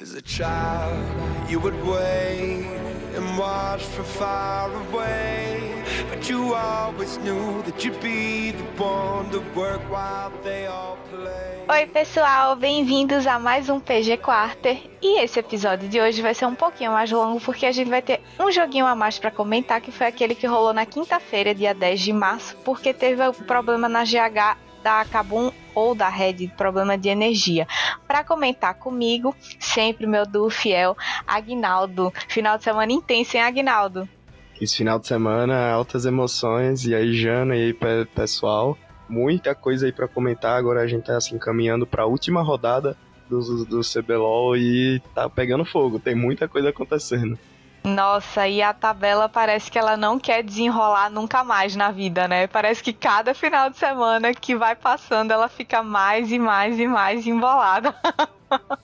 As a child, you would wait and watch from far away. But you always knew that you'd be the one to work while they all play. Oi, pessoal, bem-vindos a mais um PG Quarter. E esse episódio de hoje vai ser um pouquinho mais longo porque a gente vai ter um joguinho a mais para comentar, que foi aquele que rolou na quinta-feira, dia 10 de março, porque teve um problema na GH da Kabum ou da Red, problema de energia. Para comentar comigo, sempre meu duo fiel, Agnaldo. Final de semana intenso, hein, Agnaldo? Esse final de semana, altas emoções. E aí, Jana, e aí, pessoal? Muita coisa aí para comentar. Agora a gente tá assim caminhando para a última rodada do, do CBLOL e tá pegando fogo. Tem muita coisa acontecendo. Nossa, e a tabela parece que ela não quer desenrolar nunca mais na vida, né? Parece que cada final de semana que vai passando ela fica mais e mais e mais embolada.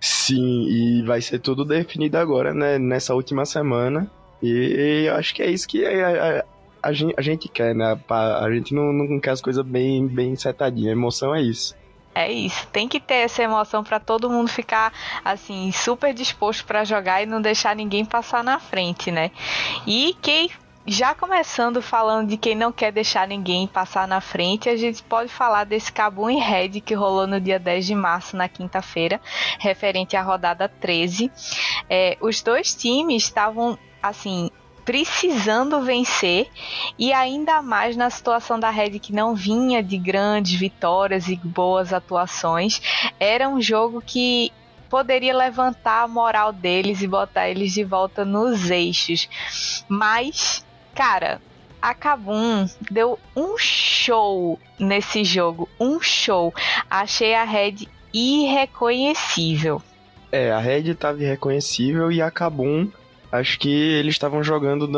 Sim, e vai ser tudo definido agora, né? Nessa última semana. E eu acho que é isso que a, a, a, gente, a gente, quer, né? A, gente não, não quer as coisas bem, bem setadinhas. A emoção é isso. É isso, tem que ter essa emoção para todo mundo ficar assim super disposto para jogar e não deixar ninguém passar na frente, né? E quem já começando falando de quem não quer deixar ninguém passar na frente, a gente pode falar desse Cabum e Red que rolou no dia 10 de março, na quinta-feira, referente à rodada 13. É, os dois times estavam, assim, precisando vencer e ainda mais na situação da Red que não vinha de grandes vitórias e boas atuações, era um jogo que poderia levantar a moral deles e botar eles de volta nos eixos. Mas, cara, a Kabum deu um show nesse jogo, um show. Achei a Red irreconhecível. É, a Red estava irreconhecível e a Kabum acho que eles estavam jogando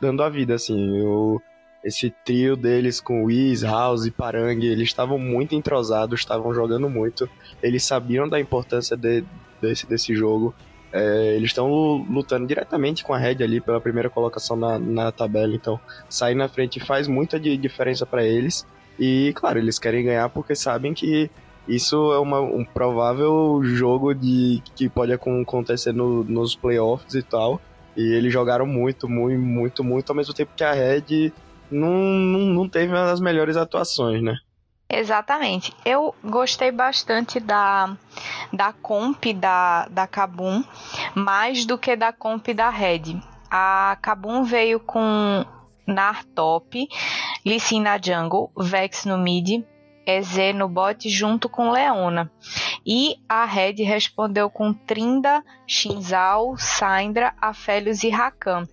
dando a vida, assim. O, esse trio deles com Wiz, House e Parang, eles estavam muito entrosados, estavam jogando muito. Eles sabiam da importância de, desse, desse jogo. É, eles estão lutando diretamente com a Red ali pela primeira colocação na, na tabela, então sair na frente faz muita diferença para eles. E claro, eles querem ganhar porque sabem que isso é uma, um provável jogo de que pode acontecer no, nos playoffs e tal. E eles jogaram muito, muito, muito, muito, ao mesmo tempo que a Red não, não, não teve das melhores atuações, né? Exatamente. Eu gostei bastante da, da comp da, da Kabum, mais do que da comp da Red. A Kabum veio com Nar top, Lee Sin na jungle, Vex no mid, EZ no bot junto com Leona. E a Red respondeu com Trinda, Shinzal, Syndra, Afélios e Rakan.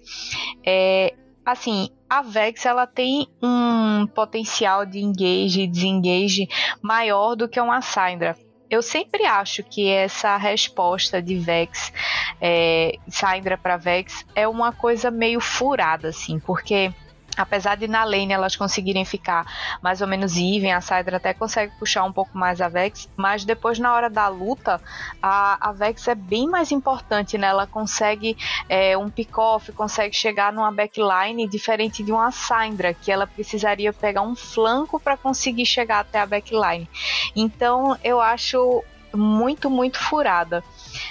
É, assim, a Vex ela tem um potencial de engage e desengage maior do que uma Syndra. Eu sempre acho que essa resposta de Vex, é, Syndra para Vex, é uma coisa meio furada, assim, porque Apesar de na lane elas conseguirem ficar mais ou menos even, a Syndra até consegue puxar um pouco mais a Vex, mas depois na hora da luta, a, a Vex é bem mais importante, né? Ela consegue é, um pick-off, consegue chegar numa backline diferente de uma Syndra, que ela precisaria pegar um flanco para conseguir chegar até a backline. Então eu acho muito, muito furada.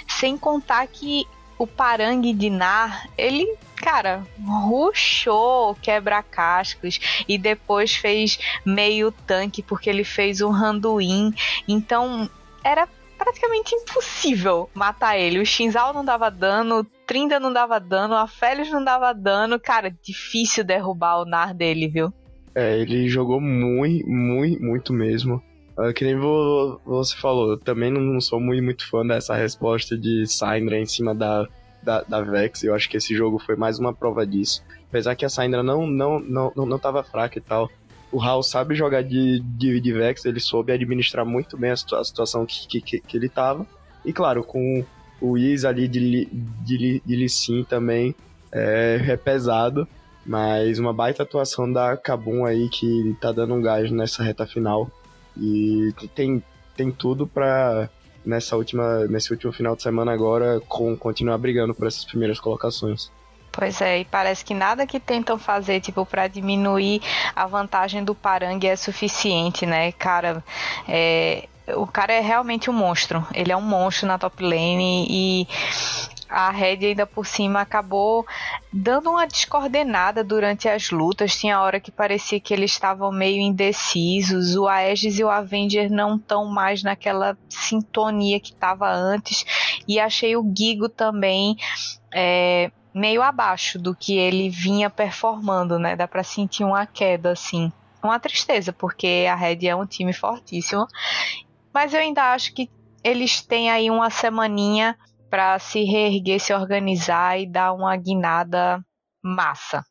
Sem contar que o Parangue de Nar, ele cara, ruxou quebra-cascos e depois fez meio tanque porque ele fez um randuin. Então, era praticamente impossível matar ele. O Shinzal não dava dano, o Trinda não dava dano, a Félix não dava dano. Cara, difícil derrubar o Nar dele, viu? É, ele jogou muito, muito, muito mesmo. Uh, que nem você falou, eu também não sou muito, muito fã dessa resposta de Syndra em cima da, da, da Vex. Eu acho que esse jogo foi mais uma prova disso. Apesar que a Syndra não, não, não, não, não tava fraca e tal. O Hal sabe jogar de, de, de Vex, ele soube administrar muito bem a, situa a situação que, que, que, ele tava. E claro, com o Iz ali de, de, de Lee Sin também é, é pesado. Mas uma baita atuação da Kabum aí que tá dando um gás nessa reta final. E tem, tem tudo para nessa última, nesse último final de semana agora com continuar brigando por essas primeiras colocações. Pois é, e parece que nada que tentam fazer, tipo, para diminuir a vantagem do Parang é suficiente, né? Cara, é, o cara é realmente um monstro. Ele é um monstro na top lane e a Red ainda por cima acabou dando uma descoordenada durante as lutas. Tinha hora que parecia que eles estavam meio indecisos. O Aegis e o Avenger não estão mais naquela sintonia que estava antes. E achei o Gigo também é, meio abaixo do que ele vinha performando, né? Dá para sentir uma queda assim. Uma tristeza, porque a Red é um time fortíssimo. Mas eu ainda acho que eles têm aí uma semaninha para se reerguer, se organizar e dar uma guinada massa.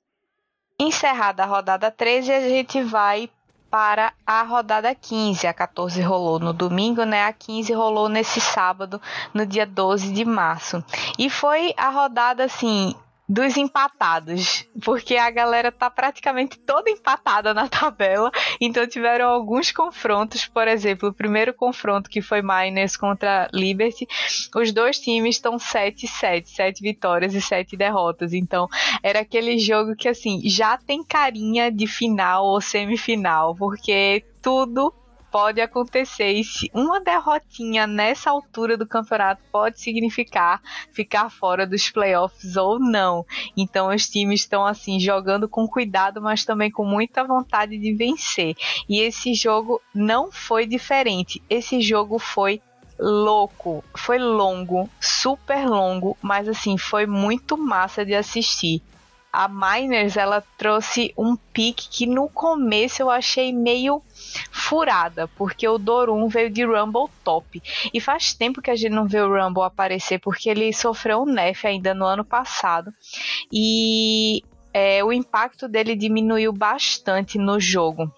Encerrada a rodada 13, a gente vai para a rodada 15. A 14 rolou no domingo, né? A 15 rolou nesse sábado, no dia 12 de março. E foi a rodada assim dos empatados, porque a galera tá praticamente toda empatada na tabela, então tiveram alguns confrontos, por exemplo, o primeiro confronto que foi Miners contra Liberty, os dois times estão 7-7, 7 vitórias e 7 derrotas, então era aquele jogo que assim, já tem carinha de final ou semifinal, porque tudo pode acontecer. E se uma derrotinha nessa altura do campeonato pode significar ficar fora dos playoffs ou não. Então os times estão assim jogando com cuidado, mas também com muita vontade de vencer. E esse jogo não foi diferente. Esse jogo foi louco, foi longo, super longo, mas assim, foi muito massa de assistir a Miners ela trouxe um pique que no começo eu achei meio furada, porque o Dorum veio de Rumble top. E faz tempo que a gente não vê o Rumble aparecer, porque ele sofreu um nerf ainda no ano passado. E é, o impacto dele diminuiu bastante no jogo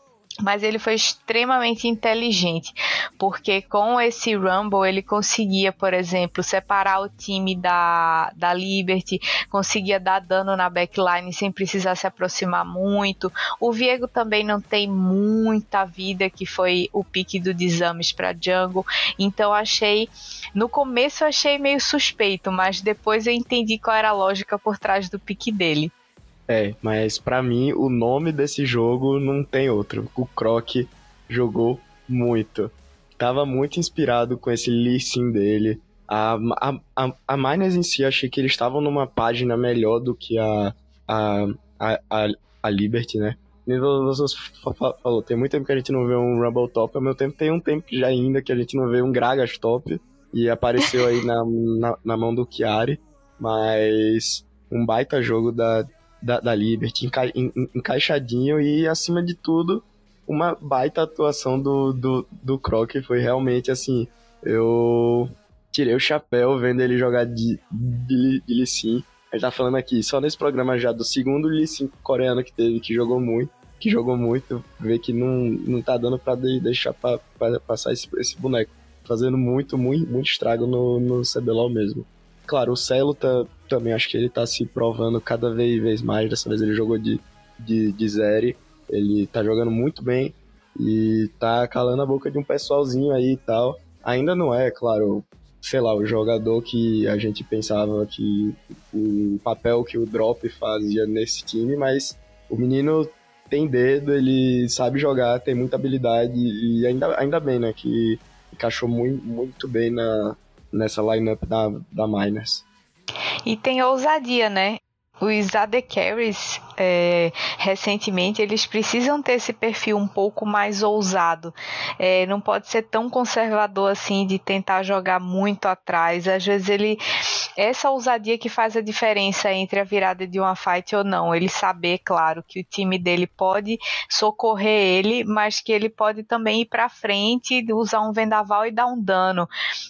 mas ele foi extremamente inteligente, porque com esse Rumble ele conseguia, por exemplo, separar o time da, da Liberty, conseguia dar dano na backline sem precisar se aproximar muito. O Viego também não tem muita vida, que foi o pique do Desames para Jungle, então achei, no começo achei meio suspeito, mas depois eu entendi qual era a lógica por trás do pique dele. É, mas para mim o nome desse jogo não tem outro. O Croc jogou muito. Tava muito inspirado com esse listing dele. A, a, a, a Miners em si, achei que eles estavam numa página melhor do que a, a, a, a Liberty, né? Você falou, tem muito tempo que a gente não vê um Rumble Top, ao meu tempo tem um tempo já ainda que a gente não vê um Gragas Top, e apareceu aí na, na, na mão do Chiari, mas um baita jogo da, da, da Liberty, enca, encaixadinho e, acima de tudo, uma baita atuação do, do, do Croc. Foi realmente assim, eu tirei o chapéu vendo ele jogar de, de, de Lee Sin. A gente tá falando aqui só nesse programa já do segundo Lee Sin coreano que teve, que jogou muito. Que jogou muito, vê que não, não tá dando pra deixar pra, pra passar esse, esse boneco. Fazendo muito, muito, muito estrago no, no CBLOL mesmo. Claro, o Celo tá, também acho que ele tá se provando cada vez mais. Dessa vez ele jogou de, de, de Zeri. Ele tá jogando muito bem e tá calando a boca de um pessoalzinho aí e tal. Ainda não é, claro, sei lá, o jogador que a gente pensava que o papel que o Drop fazia nesse time, mas o menino tem dedo, ele sabe jogar, tem muita habilidade e ainda, ainda bem, né, que encaixou muito, muito bem na, nessa lineup da, da Miners. E tem ousadia, né? Os AD Carries é, recentemente, eles precisam ter esse perfil um pouco mais ousado. É, não pode ser tão conservador assim de tentar jogar muito atrás. Às vezes ele. Essa ousadia que faz a diferença entre a virada de uma fight ou não. Ele saber, claro, que o time dele pode socorrer ele, mas que ele pode também ir para frente, usar um vendaval e dar um dano.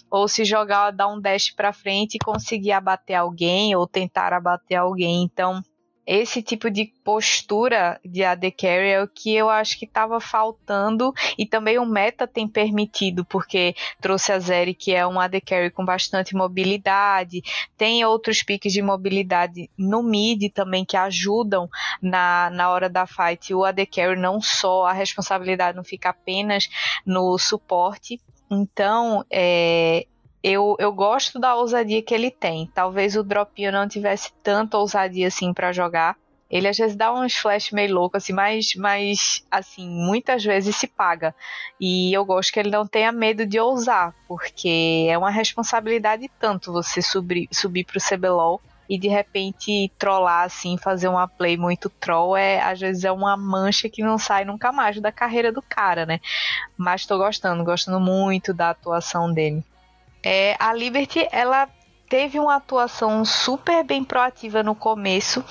Ou se jogar, dar um dash para frente e conseguir abater alguém ou tentar abater alguém. Então esse tipo de postura de AD Carry é o que eu acho que estava faltando e também o meta tem permitido, porque trouxe a Zeri, que é um AD Carry com bastante mobilidade, tem outros piques de mobilidade no mid também que ajudam na, na hora da fight. O AD Carry não só, a responsabilidade não fica apenas no suporte. Então, é, eu, eu gosto da ousadia que ele tem. Talvez o Dropinho não tivesse tanta ousadia assim para jogar, Ele às vezes dá uns flash meio louco, assim, mas, mas assim, muitas vezes se paga. E eu gosto que ele não tenha medo de ousar, porque é uma responsabilidade tanto você subir, subir pro CBLOL e de repente trollar assim, fazer uma play muito troll é às vezes é uma mancha que não sai nunca mais da carreira do cara, né? Mas tô gostando, gostando muito da atuação dele. É, a Liberty, ela teve uma atuação super bem proativa no começo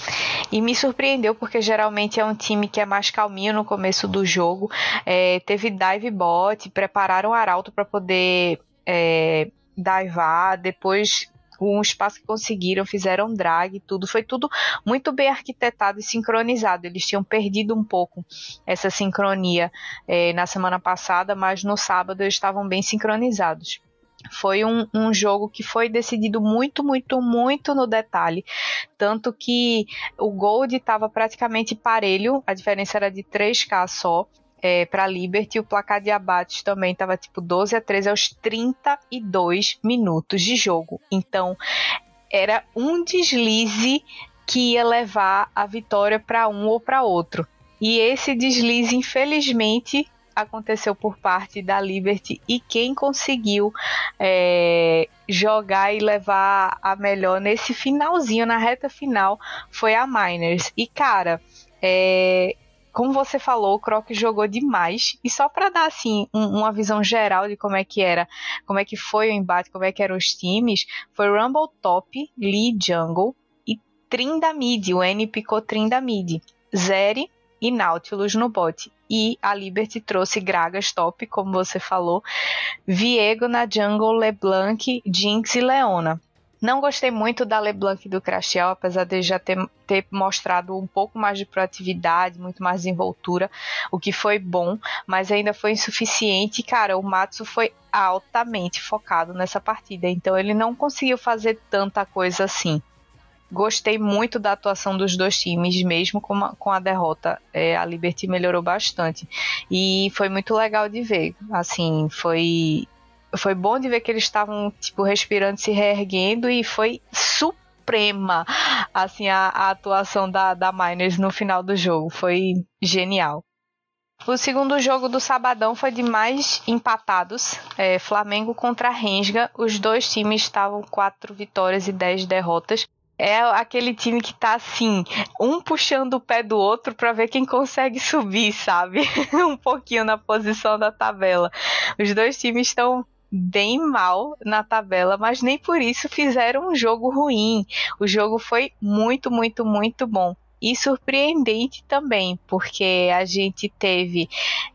e me surpreendeu porque geralmente é um time que é mais calminho no começo do jogo. É, teve dive bot, prepararam o Arauto para poder é, divar, depois um espaço que conseguiram, fizeram drag, tudo foi tudo muito bem arquitetado e sincronizado. Eles tinham perdido um pouco essa sincronia é, na semana passada, mas no sábado eles estavam bem sincronizados. Foi um, um, jogo que foi decidido muito, muito, muito no detalhe. Tanto que o Gold estava praticamente parelho, a diferença era de 3K só. É, para Liberty, o placar de abates também estava tipo 12 a 13 aos 32 minutos de jogo. Então, era um deslize que ia levar a vitória para um ou para outro. E esse deslize, infelizmente, aconteceu por parte da Liberty e quem conseguiu é, jogar e levar a melhor nesse finalzinho, na reta final, foi a Miners. E cara, é, como você falou, o Croc jogou demais. E só para dar assim um, uma visão geral de como é que era, como é que foi o embate, como é que eram os times, foi Rumble Top, Lee Jungle e Trinda Mid, o N picou Trinda Mid. Zeri e Nautilus no bot. E a Liberty trouxe Gragas top, como você falou, Viego na jungle, LeBlanc, Jinx e Leona. Não gostei muito da LeBlanc do Crashel, apesar de já ter, ter, mostrado um pouco mais de proatividade, muito mais desenvoltura, o que foi bom, mas ainda foi insuficiente. Cara, o Matsu foi altamente focado nessa partida, então ele não conseguiu fazer tanta coisa assim gostei muito da atuação dos dois times, mesmo com, a, com a derrota. É, a Liberty melhorou bastante. E foi muito legal de ver. Assim, foi. Foi bom de ver que eles estavam, tipo, respirando, se reerguendo e foi suprema, assim, a, a atuação da, da Miners no final do jogo. Foi genial. O segundo jogo do sabadão foi de mais empatados. É, Flamengo contra Rensga. Os dois times estavam quatro vitórias e dez derrotas é aquele time que tá assim, um puxando o pé do outro para ver quem consegue subir, sabe? um pouquinho na posição da tabela. Os dois times estão bem mal na tabela, mas nem por isso fizeram um jogo ruim. O jogo foi muito, muito, muito bom. E surpreendente também, porque a gente teve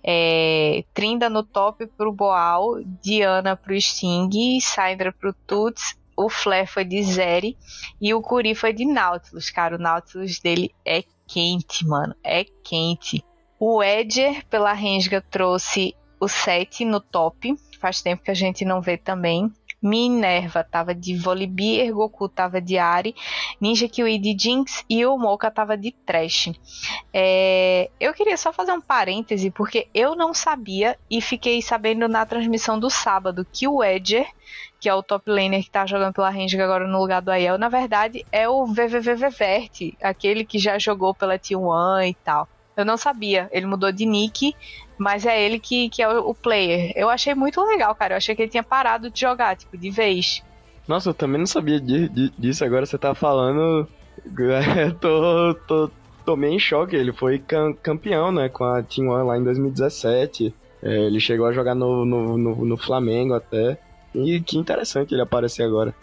é, Trinda no top pro Boal, Diana pro Sting, Sandra pro Tuts o Flare foi de Zeri e o Curi foi de Nautilus, cara. O Nautilus dele é quente, mano. É quente. O Edger, pela Rensga, trouxe o 7 no top. Faz tempo que a gente não vê também. Minerva tava de Volibear, Goku tava de Ari, Ninja Kiwi de Jinx e o Mocha tava de Trash. É, eu queria só fazer um parêntese, porque eu não sabia e fiquei sabendo na transmissão do sábado que o Edger que é o top laner que tá jogando pela Range agora no lugar do Aiel, na verdade é o VVVVVert, aquele que já jogou pela T1 e tal. Eu não sabia, ele mudou de nick, mas é ele que, que é o, player. Eu achei muito legal, cara. Eu achei que ele tinha parado de jogar, tipo, de vez. Nossa, eu também não sabia de, de, disso. Agora você tá falando. tô, tô, meio em choque. Ele foi cam campeão, né, com a Team One lá em 2017. É, ele chegou a jogar no, no, no, no Flamengo até. E que interessante ele aparecer agora.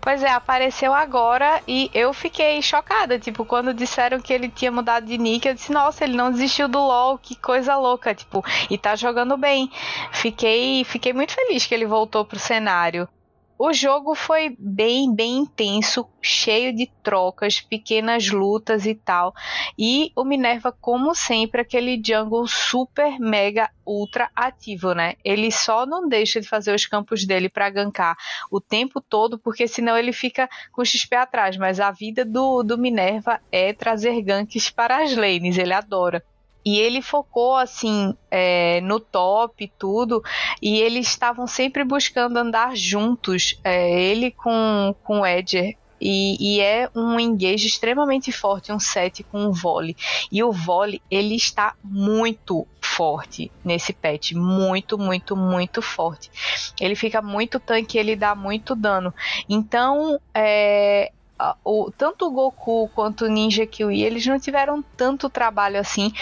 Pois é, apareceu agora e eu fiquei chocada. Tipo, quando disseram que ele tinha mudado de nick, eu disse, nossa, ele não desistiu do LoL, que coisa louca, tipo, e tá jogando bem. Fiquei, fiquei muito feliz que ele voltou pro cenário. O jogo foi bem, bem intenso, cheio de trocas, pequenas lutas e tal. E o Minerva, como sempre, aquele jungle super, mega, ultra ativo, né? Ele só não deixa de fazer os campos dele para gankar o tempo todo, porque senão ele fica com XP atrás. Mas a vida do, do Minerva é trazer ganks para as lanes, ele adora. E ele focou assim é, no top e tudo, e eles estavam sempre buscando andar juntos, é, ele com, com o Edger e, e, é um engage extremamente forte, um set com um volley. E o volley, ele está muito forte nesse patch, muito, muito, muito forte. Ele fica muito tanque, ele dá muito dano. Então, é, o, tanto o Goku quanto o Ninja Kiwi, eles não tiveram tanto trabalho assim,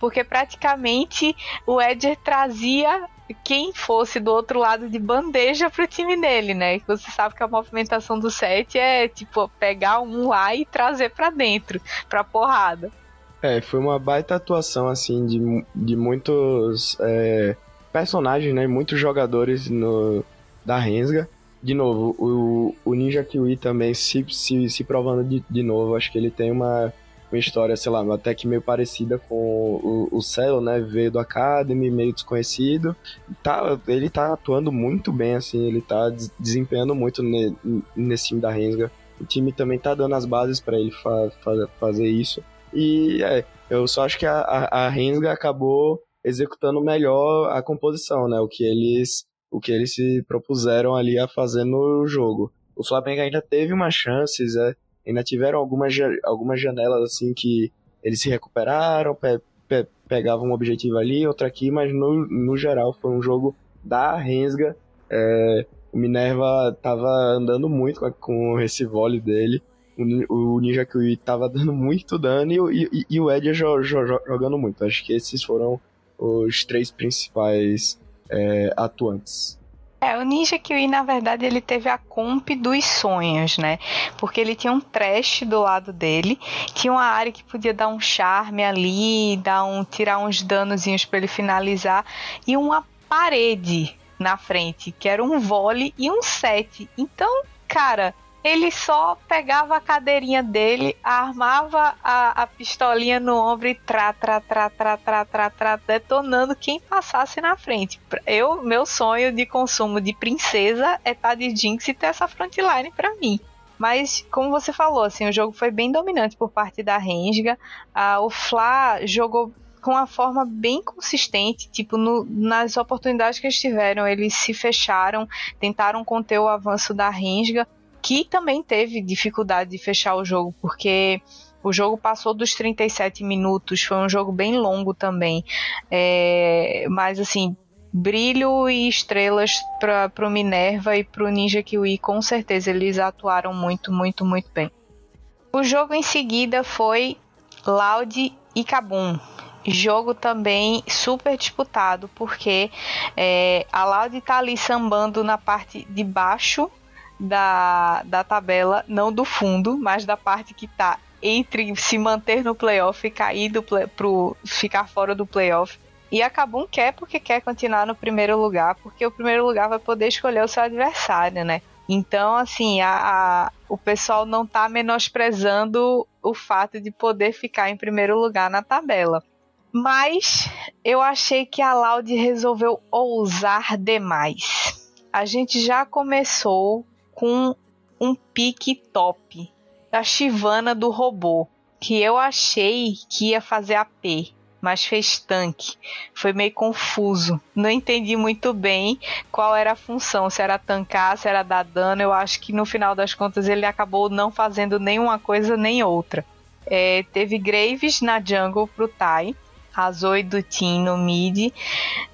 porque praticamente o Edger trazia quem fosse do outro lado de bandeja pro time dele, né? Você sabe que a movimentação do set é tipo pegar um lá e trazer para dentro, pra porrada. É, foi uma baita atuação assim de, de muitos é, personagens, né? Muitos jogadores no, da Rensga de novo, o, o Ninja Kiwi também se, se, se provando de, de novo. Acho que ele tem uma, uma história, sei lá, até que meio parecida com o, o Celo, né? Veio do Academy, meio desconhecido. Tá, ele tá atuando muito bem, assim, ele tá desempenhando muito ne, nesse time da Rensga. O time também tá dando as bases para ele fa, fa, fazer isso. E é, eu só acho que a, a, a acabou executando melhor a composição, né? O que eles o que eles se propuseram ali a fazer no jogo. O Flamengo ainda teve umas chances, é, ainda tiveram algumas, algumas janelas assim que eles se recuperaram, pe, pe, pegavam um objetivo ali, outro aqui, mas no, no geral foi um jogo da Rensga. É, o Minerva tava andando muito com, com esse vôlei dele. O, o Ninja Kiwi tava dando muito dano e, e, e o Ed jo, jo, jogando muito. Acho que esses foram os três principais é, atuantes. É, o Ninja Kiwi, na verdade, ele teve a comp dos sonhos, né? Porque ele tinha um trash do lado dele, tinha uma área que podia dar um charme ali, dar um, tirar uns danozinhos para ele finalizar, e uma parede na frente, que era um vole e um set. Então, cara, ele só pegava a cadeirinha dele, armava a, a pistolinha no ombro e tra, tra, tra, tra, tra, tra, tra, detonando quem passasse na frente. Eu, meu sonho de consumo de princesa é estar tá de Jinx e ter essa frontline para mim. Mas, como você falou, assim, o jogo foi bem dominante por parte da Renga. Ah, o Fla jogou com uma forma bem consistente, tipo, no, nas oportunidades que eles tiveram, eles se fecharam, tentaram conter o avanço da Renga, que também teve dificuldade de fechar o jogo, porque o jogo passou dos 37 minutos, foi um jogo bem longo também. É, mas assim, brilho e estrelas para o Minerva e para o Ninja Kiwi, com certeza eles atuaram muito, muito, muito bem. O jogo em seguida foi Loud e Kabum. Jogo também super disputado, porque é, a Loud está ali sambando na parte de baixo da, da tabela, não do fundo, mas da parte que tá entre se manter no playoff e cair do play, pro ficar fora do playoff. E a Kabum quer porque quer continuar no primeiro lugar, porque o primeiro lugar vai poder escolher o seu adversário, né? Então, assim, a, a, o pessoal não tá menosprezando o fato de poder ficar em primeiro lugar na tabela. Mas eu achei que a Loud resolveu ousar demais. A gente já começou com um pique top da Chivana do robô, que eu achei que ia fazer AP, mas fez tanque. Foi meio confuso. Não entendi muito bem qual era a função, se era tancar, se era dar dano. Eu acho que no final das contas ele acabou não fazendo nenhuma coisa nem outra. É, teve Graves na jungle pro Tai, a Zoe do Tim no mid,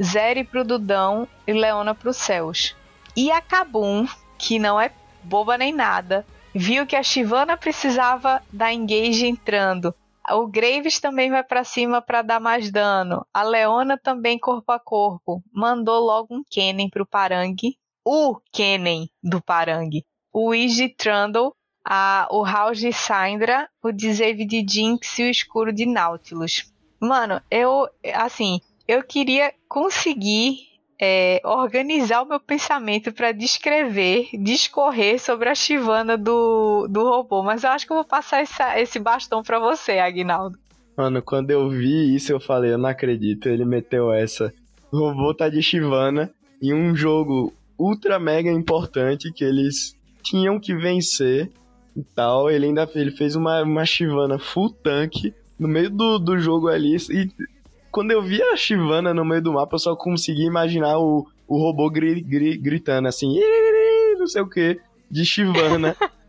Zeri pro Dudão e Leona pro Céus. E a Kabum que não é boba nem nada, viu que a Shivana precisava da engage entrando. O Graves também vai para cima para dar mais dano. A Leona também corpo a corpo. Mandou logo um Kennen pro Parang. O Kennen do Parang. O Easy Trundle, a, o House de Syndra, o Dzave de Jinx e o Escuro de Nautilus. Mano, eu, assim, eu queria conseguir é, organizar o meu pensamento para descrever, discorrer sobre a Chivana do, do robô. Mas eu acho que eu vou passar essa, esse bastão para você, Agnaldo. Mano, quando eu vi isso, eu falei, eu não acredito, ele meteu essa. O robô tá de Chivana em um jogo ultra mega importante que eles tinham que vencer e tal. Ele ainda ele fez uma, uma Chivana full tank no meio do, do jogo ali e quando eu vi a Shivana no meio do mapa, eu só consegui imaginar o, o robô gri, gri, gritando assim, não sei o que, de Shivana.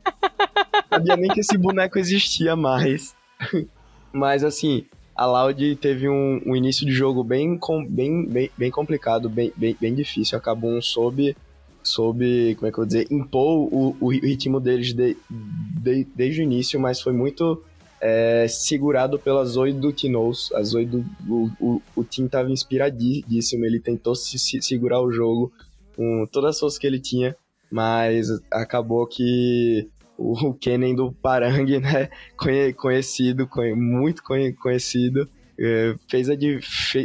sabia nem que esse boneco existia mais. Mas assim, a Loud teve um, um, início de jogo bem, bem, bem, bem complicado, bem, bem, bem difícil. Acabou um sob, sob, como é que eu vou dizer, impor o, o ritmo deles de, de, desde o início, mas foi muito é, segurado pela Zoe do Tinoz. A Zoe do o, o, o time estava inspiradíssimo, ele tentou se, se, segurar o jogo com todas as forças que ele tinha, mas acabou que o Kennen do Parang, né, conhecido, muito conhecido, é, fez a,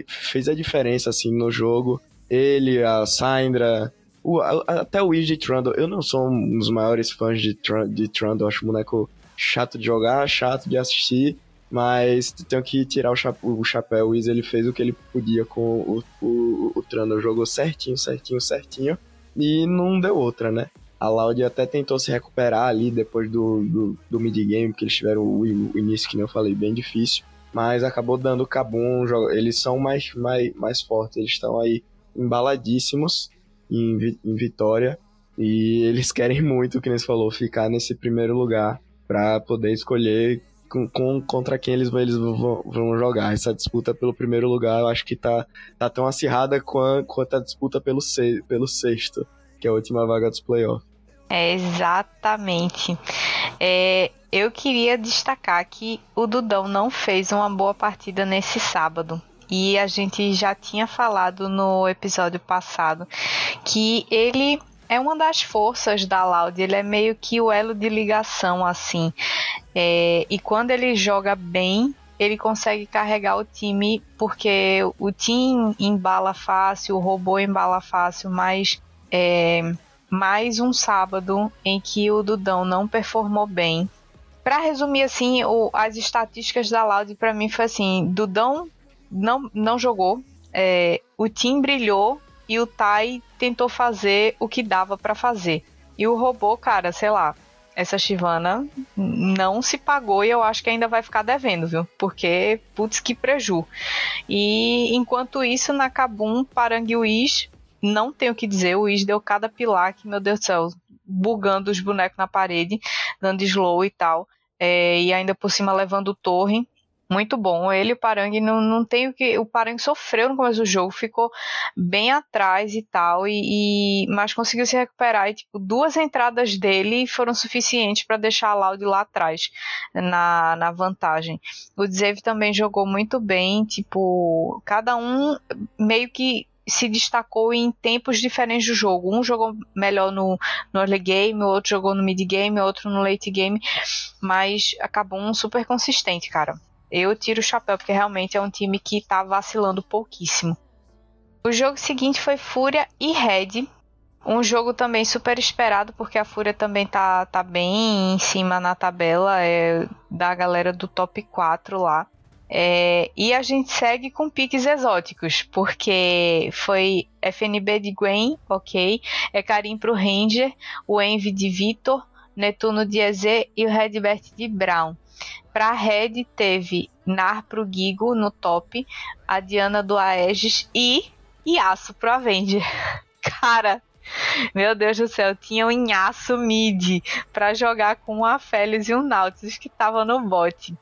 fez a diferença, assim, no jogo. Ele, a Syndra, o, até o Easy Trundle. Eu não sou um dos maiores fãs de, de Trundle, acho o boneco chato de jogar, chato de assistir, mas tenho que tirar o, chapéu. O chapéu. O Easy, ele fez o que ele podia com o, o, o jogou certinho, certinho, certinho, e não deu outra, né? A Loud até tentou se recuperar ali depois do, do, do mid-game, que eles tiveram o, o, início, que nem eu falei, bem difícil. Mas acabou dando Kabum, eles são mais, mais, mais fortes, eles estão aí embaladíssimos em, em vitória. E eles querem muito, que nem você falou, ficar nesse primeiro lugar para poder escolher com, com, contra quem eles, eles vão, vão, jogar. Essa disputa pelo primeiro lugar eu acho que tá, tá tão acirrada quanto, a disputa pelo, se, pelo sexto que é a última vaga dos playoffs. É, exatamente. É, eu queria destacar que o Dudão não fez uma boa partida nesse sábado. E a gente já tinha falado no episódio passado que ele é uma das forças da Loud, ele é meio que o elo de ligação, assim. É, e quando ele joga bem, ele consegue carregar o time, porque o time embala fácil, o robô embala fácil, mas é, mais um sábado em que o Dudão não performou bem. Para resumir assim, o, as estatísticas da Loud para mim foi assim: Dudão não, não jogou, é, o Tim brilhou e o Tai tentou fazer o que dava para fazer. E o robô, cara, sei lá, essa Chivana não se pagou e eu acho que ainda vai ficar devendo, viu? Porque, putz, que preju. E enquanto isso, na Kabum, Paranguiz não tenho o que dizer, o Wiz deu cada pilar que, meu Deus do céu, bugando os bonecos na parede, dando slow e tal. É, e ainda por cima levando torre. Muito bom. Ele e o Parang não, não tem o que. O Parang sofreu no começo do jogo, ficou bem atrás e tal, e, e mas conseguiu se recuperar. E tipo, duas entradas dele foram suficientes para deixar a Loud lá atrás, na, na vantagem. O Zev também jogou muito bem, tipo, cada um meio que se destacou em tempos diferentes do jogo. Um jogou melhor no, no early game, o outro jogou no mid game, o outro no late game, mas acabou um super consistente, cara. Eu tiro o chapéu porque realmente é um time que tá vacilando pouquíssimo. O jogo seguinte foi Fúria e Red. Um jogo também super esperado, porque a Fúria também tá, tá bem em cima na tabela é, da galera do top 4 lá. É, e a gente segue com piques exóticos, porque foi FNB de Gwen, ok, é Karim pro Ranger, o Envy de Vitor, Netuno de EZ e o Redbert de Brown. Para Red teve Nar pro Gigo no top, a Diana do Aegis e Yasuo pro Avenger. Cara, meu Deus do céu, tinha um Inhaço mid para jogar com o Aphelios e o Nautilus que tava no bot.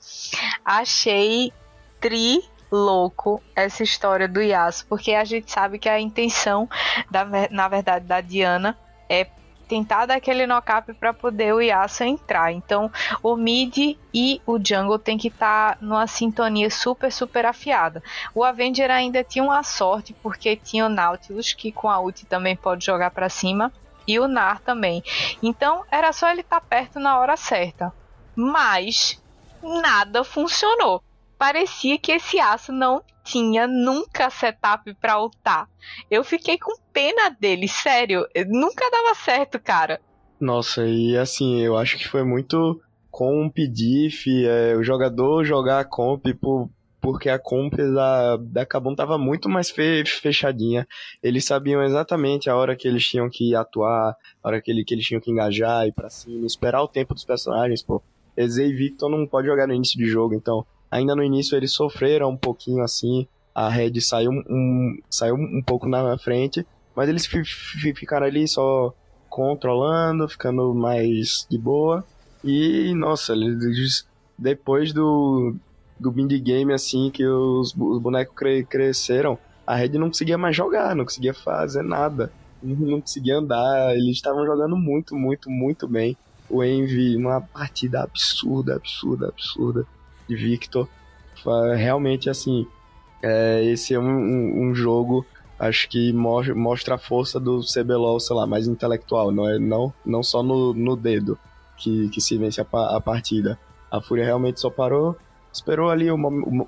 Achei tri louco essa história do Yasuo, porque a gente sabe que a intenção da, na verdade da Diana é tentar dar aquele knock-up para poder o Yasuo entrar. Então, o mid e o jungle tem que estar tá numa sintonia super, super afiada. O Avenger ainda tinha uma sorte, porque tinha o Nautilus, que com a ult também pode jogar para cima, e o Nar também. Então, era só ele estar tá perto na hora certa. Mas, nada funcionou. Parecia que esse aço não tinha nunca setup para ultar. Eu fiquei com pena dele, sério. Nunca dava certo, cara. Nossa, e assim, eu acho que foi muito comp, diff, é, o jogador jogar a comp por, porque a comp da, da Kabum tava muito mais fe, fechadinha. Eles sabiam exatamente a hora que eles tinham que atuar, a hora que, ele, que eles tinham que engajar, ir pra cima, esperar o tempo dos personagens, pô. Eze e Victor não pode jogar no início de jogo, então ainda no início eles sofreram um pouquinho assim, a Red saiu um, saiu um pouco na frente, mas eles ficaram ali só controlando, ficando mais de boa. E, nossa, eles, depois do, do mini game, assim, que os, os bonecos cre, cresceram, a Red não conseguia mais jogar, não conseguia fazer nada, não conseguia andar, eles estavam jogando muito, muito, muito bem. O Envy, uma partida absurda, absurda, absurda de Victor. Realmente, assim, é, esse é um, um, um, jogo, acho que mostra a força do CBLOL, sei lá, mais intelectual, não é não, não só no, no dedo que, que se vence a, a partida. A Fúria realmente só parou, esperou ali o,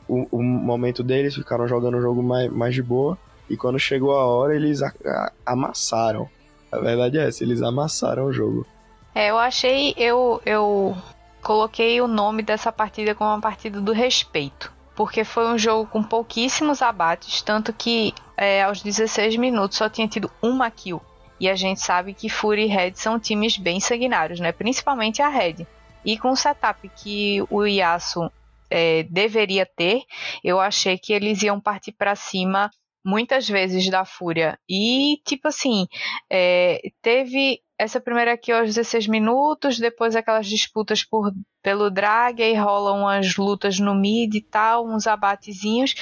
o, o, momento deles, ficaram jogando o jogo mais, mais de boa, e quando chegou a hora, eles a, a, amassaram. A verdade é essa, eles amassaram o jogo. É, eu achei, eu, eu coloquei o nome dessa partida como uma partida do respeito porque foi um jogo com pouquíssimos abates, tanto que é, aos 16 minutos só tinha tido uma kill. E a gente sabe que Fury e Red são times bem sanguinários, né? principalmente a Red. E com o setup que o Yasuo é, deveria ter, eu achei que eles iam partir para cima muitas vezes da Fúria. E, tipo assim, é, teve essa primeira aqui aos 16 minutos, depois aquelas disputas por, pelo drag, aí rolam umas lutas no mid e tal, uns abatezinhos,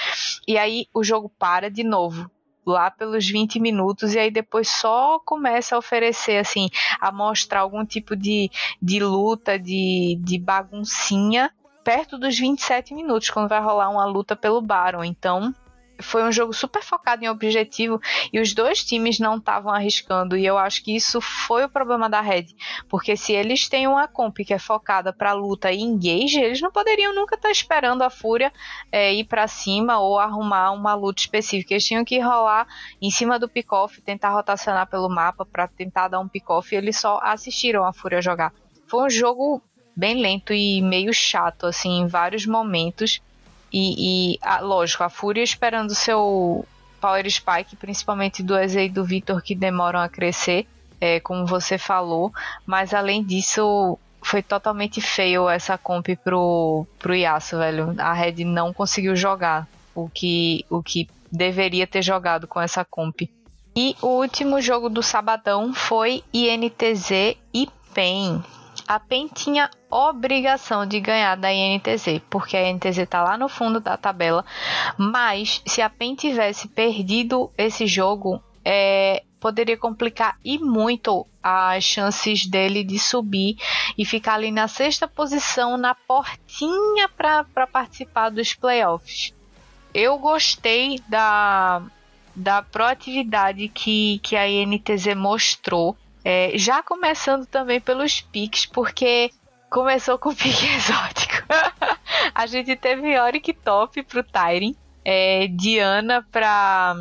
e aí o jogo para de novo. Lá pelos 20 minutos, e aí depois só começa a oferecer, assim, a mostrar algum tipo de, de luta, de, de baguncinha, perto dos 27 minutos, quando vai rolar uma luta pelo Baron. Então, foi um jogo super focado em objetivo e os dois times não estavam arriscando. E eu acho que isso foi o problema da Red, porque se eles têm uma comp que é focada para luta e engage, eles não poderiam nunca estar tá esperando a Fúria é, ir para cima ou arrumar uma luta específica, eles tinham que rolar em cima do pick-off, tentar rotacionar pelo mapa para tentar dar um pick-off e eles só assistiram a Fúria jogar. Foi um jogo bem lento e meio chato assim em vários momentos e, e a, lógico, a Fúria esperando seu Power Spike, principalmente do Eze e do Victor, que demoram a crescer, é, como você falou. Mas além disso, foi totalmente feio essa comp pro, pro Yasuo, velho. A Red não conseguiu jogar o que, o que deveria ter jogado com essa comp. E o último jogo do sabadão foi INTZ e PEN a PEN tinha obrigação de ganhar da INTZ, porque a INTZ está lá no fundo da tabela. Mas se a PEN tivesse perdido esse jogo, é, poderia complicar e muito as chances dele de subir e ficar ali na sexta posição, na portinha para participar dos playoffs. Eu gostei da, da proatividade que, que a INTZ mostrou é, já começando também pelos piques, porque começou com pique exótico. a gente teve Yorick top pro Tyrion, é, Diana pra,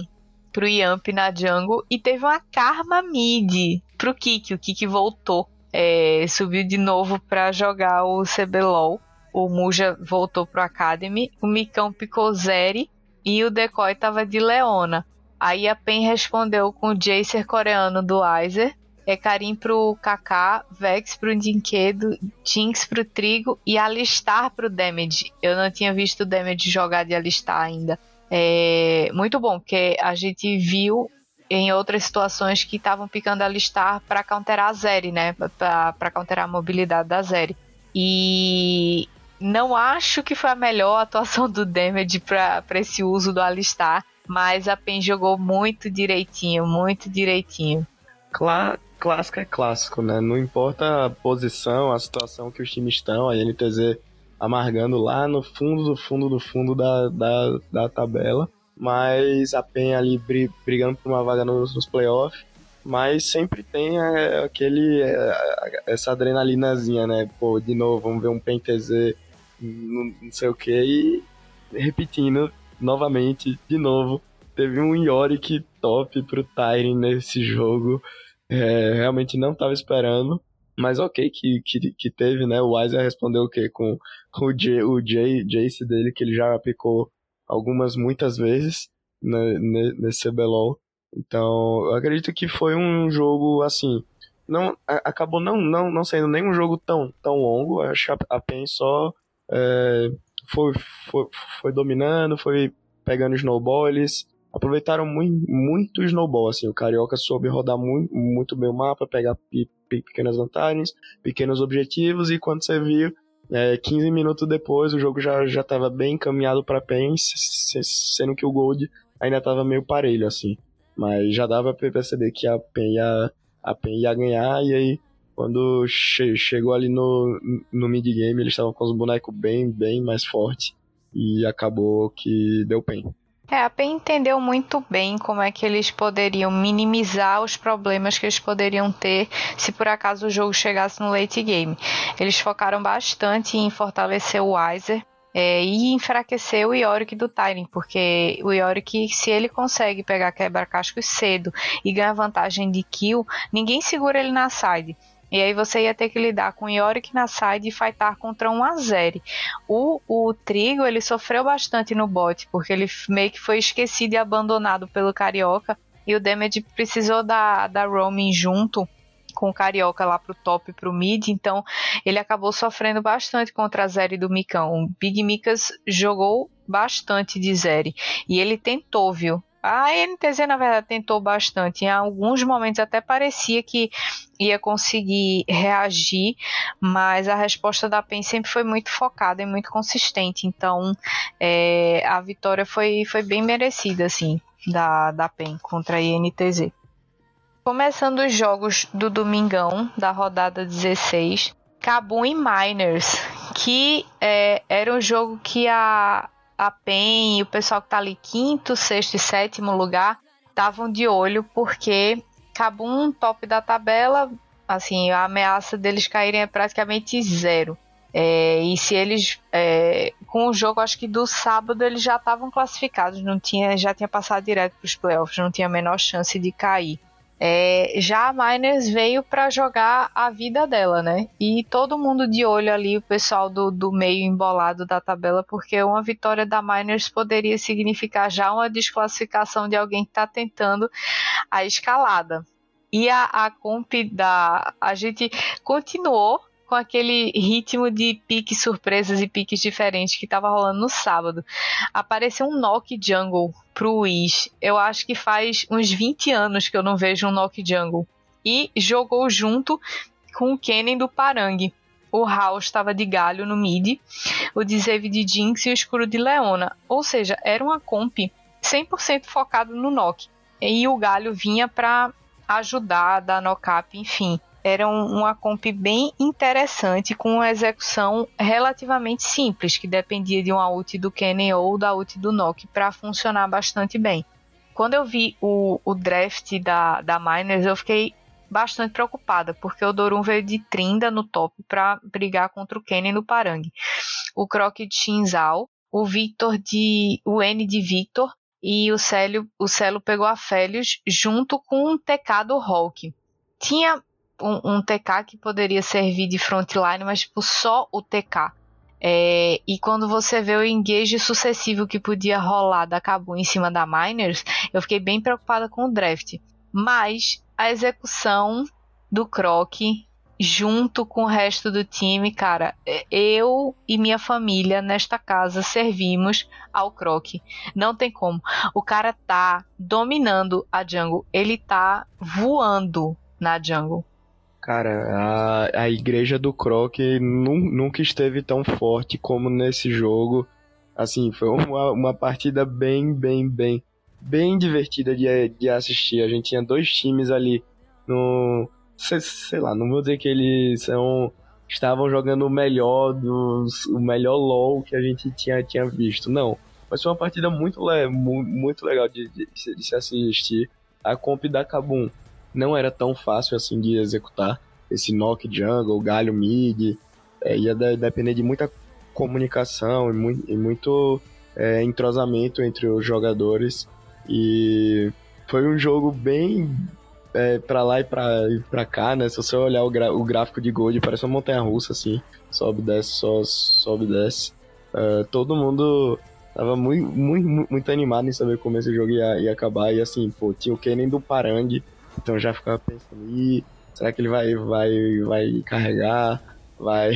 pro Yamp na jungle e teve uma Karma mid pro Kiki. O Kiki voltou, é, subiu de novo pra jogar o CBLOL. O Muja voltou pro Academy, o Mikão picou Zeri e o Decoy tava de Leona. Aí a Pen respondeu com o Jacer coreano do Aizer é Karim pro Kaká, Vex pro Dinquedo, Jinx pro Trigo e Alistar pro Damage. Eu não tinha visto o Damage jogar de Alistar ainda. É muito bom, porque a gente viu em outras situações que estavam picando Alistar para counterar a Zeri, né? Para counterar a mobilidade da Zeri. E não acho que foi a melhor atuação do Damage para esse uso do Alistar, mas a PEN jogou muito direitinho, muito direitinho. Claro, clássico é clássico, né? Não importa a posição, a situação que os times estão, a NTZ amargando lá no fundo do fundo do fundo da, da, da tabela, mas a PEN ali brigando por uma vaga nos, nos playoffs, mas sempre tem é, aquele é, essa adrenalinazinha, né? Pô, de novo, vamos ver um PEN TZ, não, não sei o que, e repetindo novamente, de novo, teve um Yorick top pro Tyrion nesse jogo. É, realmente não estava esperando. Mas ok que, que, que teve, né? O Weiser respondeu o quê? Com, com o, J, o J, Jace dele, que ele já aplicou algumas, muitas vezes né, nesse CBLOL. Então, eu acredito que foi um jogo, assim, não acabou não, não, não sendo nem um jogo tão, tão longo. Acho que a PEN só é, foi, foi, foi dominando, foi pegando snowballs, aproveitaram muito, muito o snowball, assim, o Carioca soube rodar muito, muito bem o mapa, pegar pequenas vantagens, pequenos objetivos, e quando você viu, é, 15 minutos depois o jogo já já estava bem encaminhado para PEN, sendo que o Gold ainda estava meio parelho, assim. Mas já dava para perceber que a PEN ia, a PEN ia ganhar, e aí quando che chegou ali no, no mid-game, eles estavam com os bonecos bem, bem mais fortes, e acabou que deu PEN. É, a PEN entendeu muito bem como é que eles poderiam minimizar os problemas que eles poderiam ter se por acaso o jogo chegasse no late game. Eles focaram bastante em fortalecer o Weiser, é, e enfraquecer o Yorick do Tyrion, porque o Yorick, se ele consegue pegar quebra-cascos cedo e ganhar vantagem de kill, ninguém segura ele na side. E aí você ia ter que lidar com Yorick na side e fightar contra um Azeri. O, o Trigo, ele sofreu bastante no bot, porque ele meio que foi esquecido e abandonado pelo Carioca. E o Damage precisou da, da roaming junto com o Carioca lá pro top e pro mid, então ele acabou sofrendo bastante contra a Zeri do Micão. O Big Micas jogou bastante de Zeri e ele tentou, viu? A NTZ, na verdade, tentou bastante. Em alguns momentos até parecia que ia conseguir reagir, mas a resposta da PEN sempre foi muito focada e muito consistente. Então, é, a vitória foi, foi bem merecida, assim, da, da PEN contra a INTZ. Começando os jogos do domingão, da rodada 16, Kabum e Miners, que é, era um jogo que a, a PEN e o pessoal que tá ali quinto, sexto e sétimo lugar estavam de olho porque Cabum top da tabela, assim, a ameaça deles caírem é praticamente zero. É, e se eles é, com o jogo acho que do sábado eles já estavam classificados, não tinha já tinha passado direto para os playoffs, não tinha a menor chance de cair. É, já a Miners veio para jogar a vida dela, né? E todo mundo de olho ali, o pessoal do, do meio embolado da tabela, porque uma vitória da Miners poderia significar já uma desclassificação de alguém que está tentando a escalada. E a, a comp da. A gente continuou com aquele ritmo de piques surpresas e piques diferentes que estava rolando no sábado. Apareceu um Knock Jungle pro Wiz. Eu acho que faz uns 20 anos que eu não vejo um Knock Jungle. E jogou junto com o Kennen do Parang. O House estava de galho no mid, o Dzeve de Jinx e o Escuro de Leona. Ou seja, era uma comp 100% focado no Knock. E o galho vinha para ajudar, dar knock-up, enfim era uma comp bem interessante, com uma execução relativamente simples, que dependia de uma ult do Kennen ou da ult do Nock para funcionar bastante bem. Quando eu vi o, o draft da, da Miners, eu fiquei bastante preocupada, porque o Dorum veio de Trinda no top para brigar contra o Kennen no Parang. O Croc de Shinzal, o Victor de. o N de Victor e o Célio, o Celo pegou a Félios junto com o TK do Hulk. Tinha um, um, TK que poderia servir de frontline, mas tipo, só o TK. É, e quando você vê o engage sucessivo que podia rolar da Cabu em cima da Miners, eu fiquei bem preocupada com o draft. Mas a execução do Croc junto com o resto do time, cara, eu e minha família nesta casa servimos ao Croc. Não tem como. O cara tá dominando a jungle, ele tá voando na jungle. Cara, a, a igreja do Croc nunca esteve tão forte como nesse jogo. Assim, foi uma, uma partida bem, bem, bem, bem divertida de, de assistir. A gente tinha dois times ali no. Sei, sei lá, não vou dizer que eles são. Estavam jogando o melhor dos. o melhor LOL que a gente tinha, tinha visto. Não. Mas foi uma partida muito, le, muito legal de, de, de se assistir. A comp da Kabum não era tão fácil assim de executar. Esse knock jungle, galho mid, é, ia de, depender de muita comunicação e, mu e muito é, entrosamento entre os jogadores. E foi um jogo bem é, para lá e pra, e pra cá, né? Se você olhar o, o gráfico de Gold, parece uma montanha russa, assim. Sobe, desce, só, sobe, desce. Uh, todo mundo tava muito, muito, muito animado em saber como esse jogo ia, ia acabar. E assim, pô, tinha o Kennen do Parang, então já ficava pensando, Ih, será que ele vai, vai, vai carregar? Vai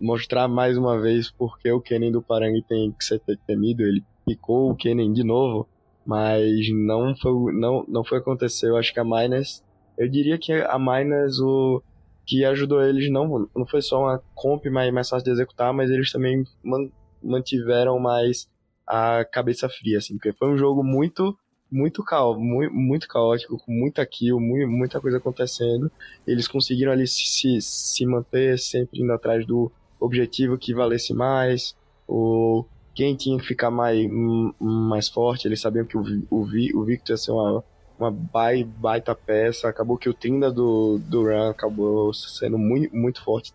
mostrar mais uma vez porque o Kennen do Parang tem que ser temido? Ele picou o Kennen de novo. mas não foi, não, não foi acontecer. Eu acho que a Miners, eu diria que a Miners, o que ajudou eles não, não foi só uma comp mais, mais fácil de executar, mas eles também mantiveram mais a cabeça fria, assim, porque foi um jogo muito muito, muito, muito caótico, com muita kill, muita coisa acontecendo. Eles conseguiram ali se, se manter sempre indo atrás do objetivo que valesse mais, ou quem tinha que ficar mais, mais forte. Eles sabiam que o, o, o Victor ia ser uma, uma baita peça. Acabou que o Trinda do, do Run acabou sendo muito, muito forte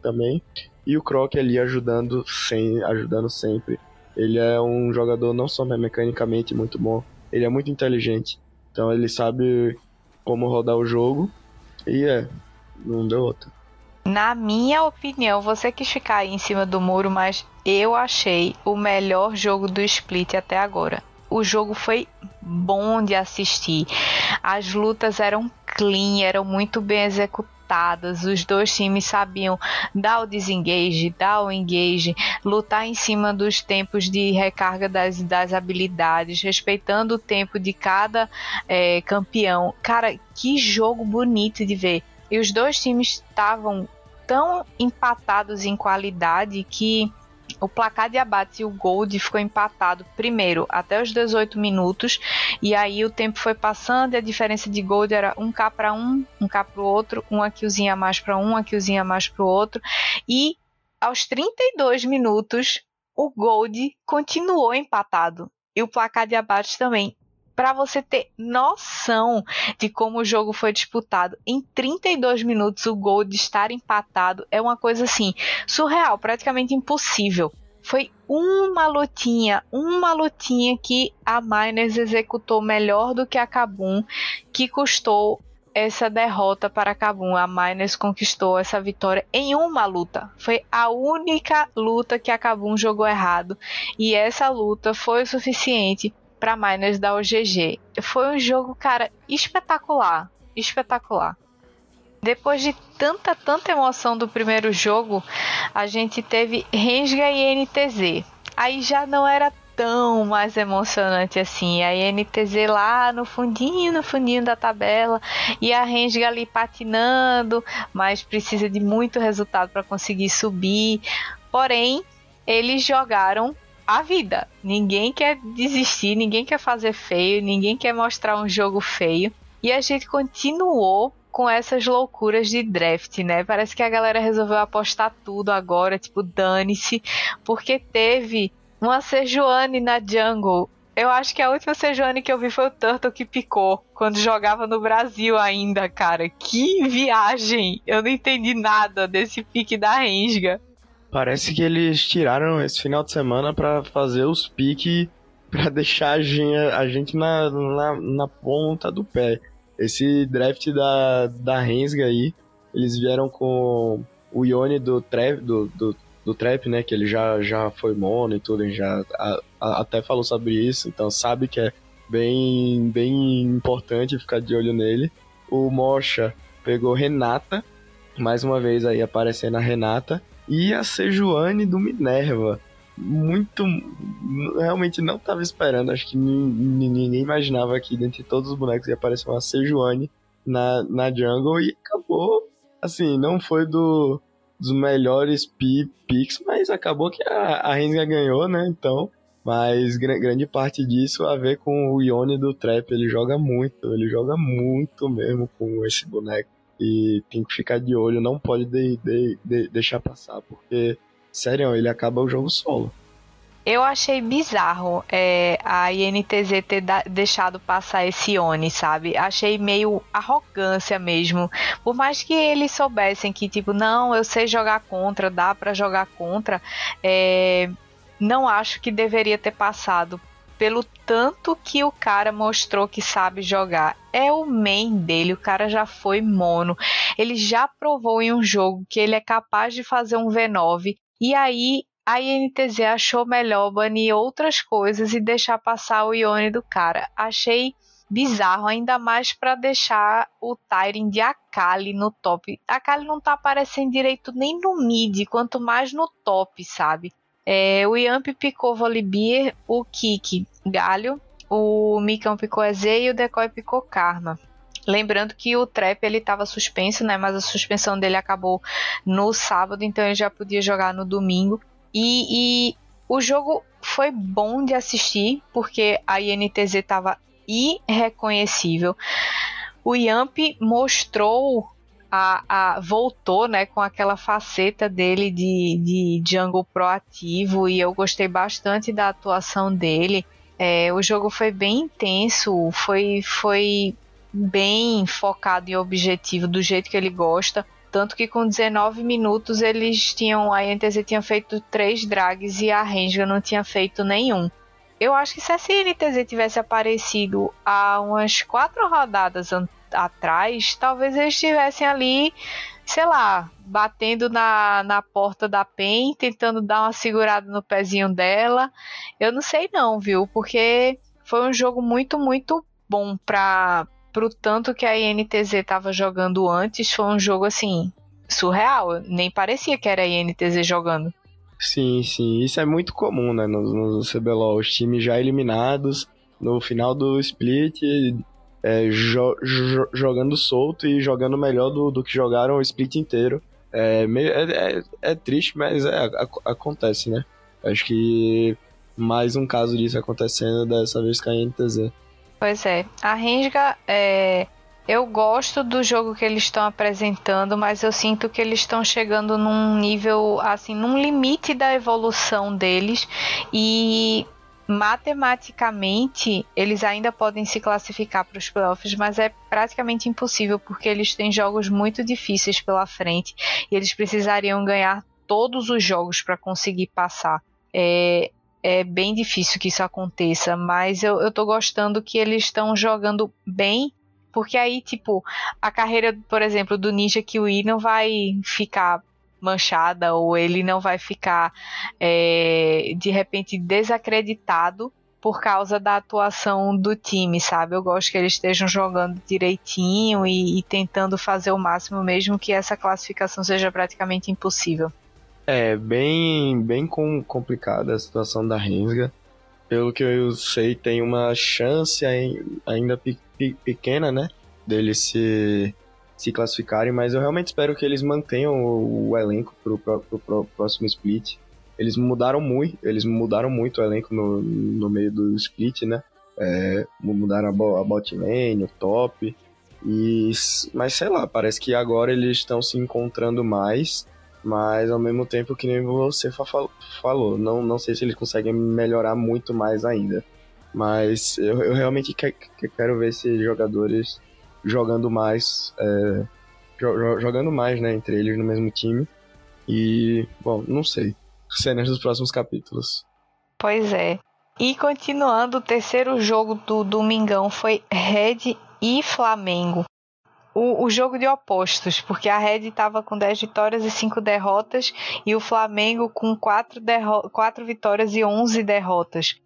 também. E o Croc ali ajudando, sem, ajudando sempre. Ele é um jogador não só mecanicamente muito bom, ele é muito inteligente. Então ele sabe como rodar o jogo. E é, não deu outra. Na minha opinião, você quis ficar aí em cima do muro, mas eu achei o melhor jogo do Split até agora. O jogo foi bom de assistir. As lutas eram clean, eram muito bem executadas os dois times sabiam dar o desengage, dar o engage, lutar em cima dos tempos de recarga das, das habilidades, respeitando o tempo de cada é, campeão. Cara, que jogo bonito de ver. E os dois times estavam tão empatados em qualidade que o placar de abates e o Gold ficou empatado primeiro até os 18 minutos. E aí o tempo foi passando e a diferença de Gold era 1k para um, 1k para o outro, uma killzinha a mais para um, uma killzinha a mais para o outro. E aos 32 minutos o Gold continuou empatado. E o placar de abates também para você ter noção de como o jogo foi disputado. Em 32 minutos, o gol de estar empatado é uma coisa assim surreal, praticamente impossível. Foi uma lutinha, uma lutinha que a Miners executou melhor do que a Kabum, que custou essa derrota para a Kabum. A Miners conquistou essa vitória em uma luta. Foi a única luta que a Kabum jogou errado. E essa luta foi o suficiente para Miners da OGG. Foi um jogo, cara, espetacular, espetacular. Depois de tanta, tanta emoção do primeiro jogo, a gente teve Rensga e NTZ. Aí já não era tão mais emocionante assim. A NTZ lá no fundinho, no fundinho da tabela, e a Rensga ali patinando, mas precisa de muito resultado para conseguir subir. Porém, eles jogaram a vida. Ninguém quer desistir, ninguém quer fazer feio, ninguém quer mostrar um jogo feio. E a gente continuou com essas loucuras de draft, né? Parece que a galera resolveu apostar tudo agora, tipo, dane-se, porque teve uma Sejuani na jungle. Eu acho que a última Sejuani que eu vi foi o Turtle que picou quando jogava no Brasil ainda, cara. Que viagem! Eu não entendi nada desse pique da Rensga. Parece que eles tiraram esse final de semana para fazer os piques para deixar a gente, na, na, na, ponta do pé. Esse draft da, da Rensga aí, eles vieram com o Ione do Trap, do, do, do Trap, né? Que ele já, já foi mono e tudo, já a, a, até falou sobre isso, então sabe que é bem, bem importante ficar de olho nele. O Mocha pegou Renata, mais uma vez aí aparecendo a Renata e a Sejuani do Minerva. Muito. Realmente não estava esperando. Acho que ninguém imaginava que dentre todos os bonecos ia aparecer uma Sejuani na, na jungle e acabou. Assim, não foi do, dos melhores picks, mas acabou que a, a ganhou, né? Então. Mas grande parte disso a ver com o Ione do Trap. Ele joga muito, ele joga muito mesmo com esse boneco. E tem que ficar de olho, não pode de, de, de, deixar passar, porque, sério, ele acaba o jogo solo. Eu achei bizarro é, a INTZ ter deixado passar esse Oni, sabe? Achei meio arrogância mesmo. Por mais que eles soubessem que, tipo, não, eu sei jogar contra, dá para jogar contra, é, não acho que deveria ter passado pelo tanto que o cara mostrou que sabe jogar. É o main dele, o cara já foi mono. Ele já provou em um jogo que ele é capaz de fazer um V9. E aí a INTZ achou melhor banir outras coisas e deixar passar o Ione do cara. Achei bizarro, ainda mais para deixar o Tyrion de Akali no top. Akali não tá aparecendo direito nem no mid, quanto mais no top, sabe? É, o Yamp picou Volibear, o Kik Galho, o Mikão picou EZ e o Decoy picou Karma. Lembrando que o Trap ele estava suspenso, né? Mas a suspensão dele acabou no sábado, então ele já podia jogar no domingo. E, e o jogo foi bom de assistir, porque a INTZ estava irreconhecível. O Yamp mostrou a, a, voltou né, com aquela faceta dele de, de jungle proativo e eu gostei bastante da atuação dele. É, o jogo foi bem intenso, foi, foi bem focado e objetivo do jeito que ele gosta. Tanto que com 19 minutos eles tinham. A NTZ tinha feito três drags e a Renga não tinha feito nenhum. Eu acho que se a NTZ tivesse aparecido há umas quatro rodadas atrás, talvez eles estivessem ali, sei lá, batendo na, na porta da PEN, tentando dar uma segurada no pezinho dela. Eu não sei não, viu? Porque foi um jogo muito, muito bom para pro tanto que a INTZ estava jogando antes, foi um jogo assim surreal. Nem parecia que era a INTZ jogando. Sim, sim. Isso é muito comum, né? No, no CBLOL. Os times já eliminados no final do split, é, jo jo jogando solto e jogando melhor do, do que jogaram o split inteiro. É, meio, é, é, é triste, mas é, acontece, né? Acho que mais um caso disso acontecendo dessa vez com a INTZ. Pois é. A Renga, é, eu gosto do jogo que eles estão apresentando, mas eu sinto que eles estão chegando num nível, assim, num limite da evolução deles e matematicamente eles ainda podem se classificar para os playoffs, mas é praticamente impossível porque eles têm jogos muito difíceis pela frente e eles precisariam ganhar todos os jogos para conseguir passar. É, é bem difícil que isso aconteça, mas eu, tô gostando que eles estão jogando bem, porque aí, tipo, a carreira, por exemplo, do Ninja Kiwi não vai ficar manchada ou ele não vai ficar é, de repente desacreditado por causa da atuação do time, sabe? Eu gosto que eles estejam jogando direitinho e, e tentando fazer o máximo, mesmo que essa classificação seja praticamente impossível. É bem, bem com, complicada a situação da Rensga. Pelo que eu sei, tem uma chance ainda pe, pe, pequena, né? Deles se, se classificarem, mas eu realmente espero que eles mantenham o, o elenco pro, pro, pro, próximo split. Eles mudaram muito, eles mudaram muito o elenco no, no meio do split, né? É, mudaram a, a bot lane, o top. E, mas sei lá, parece que agora eles estão se encontrando mais mas ao mesmo tempo que nem você falou, não, não sei se eles conseguem melhorar muito mais ainda. Mas eu, eu realmente que, que quero ver esses jogadores jogando mais, é, jo, jogando mais, né, entre eles no mesmo time. E, bom, não sei. Cenas dos próximos capítulos. Pois é. E continuando, o terceiro jogo do Domingão foi Red e Flamengo o, o jogo de opostos, porque a Red estava com 10 vitórias e 5 derrotas e o Flamengo com 4, 4 vitórias e 11 derrotas.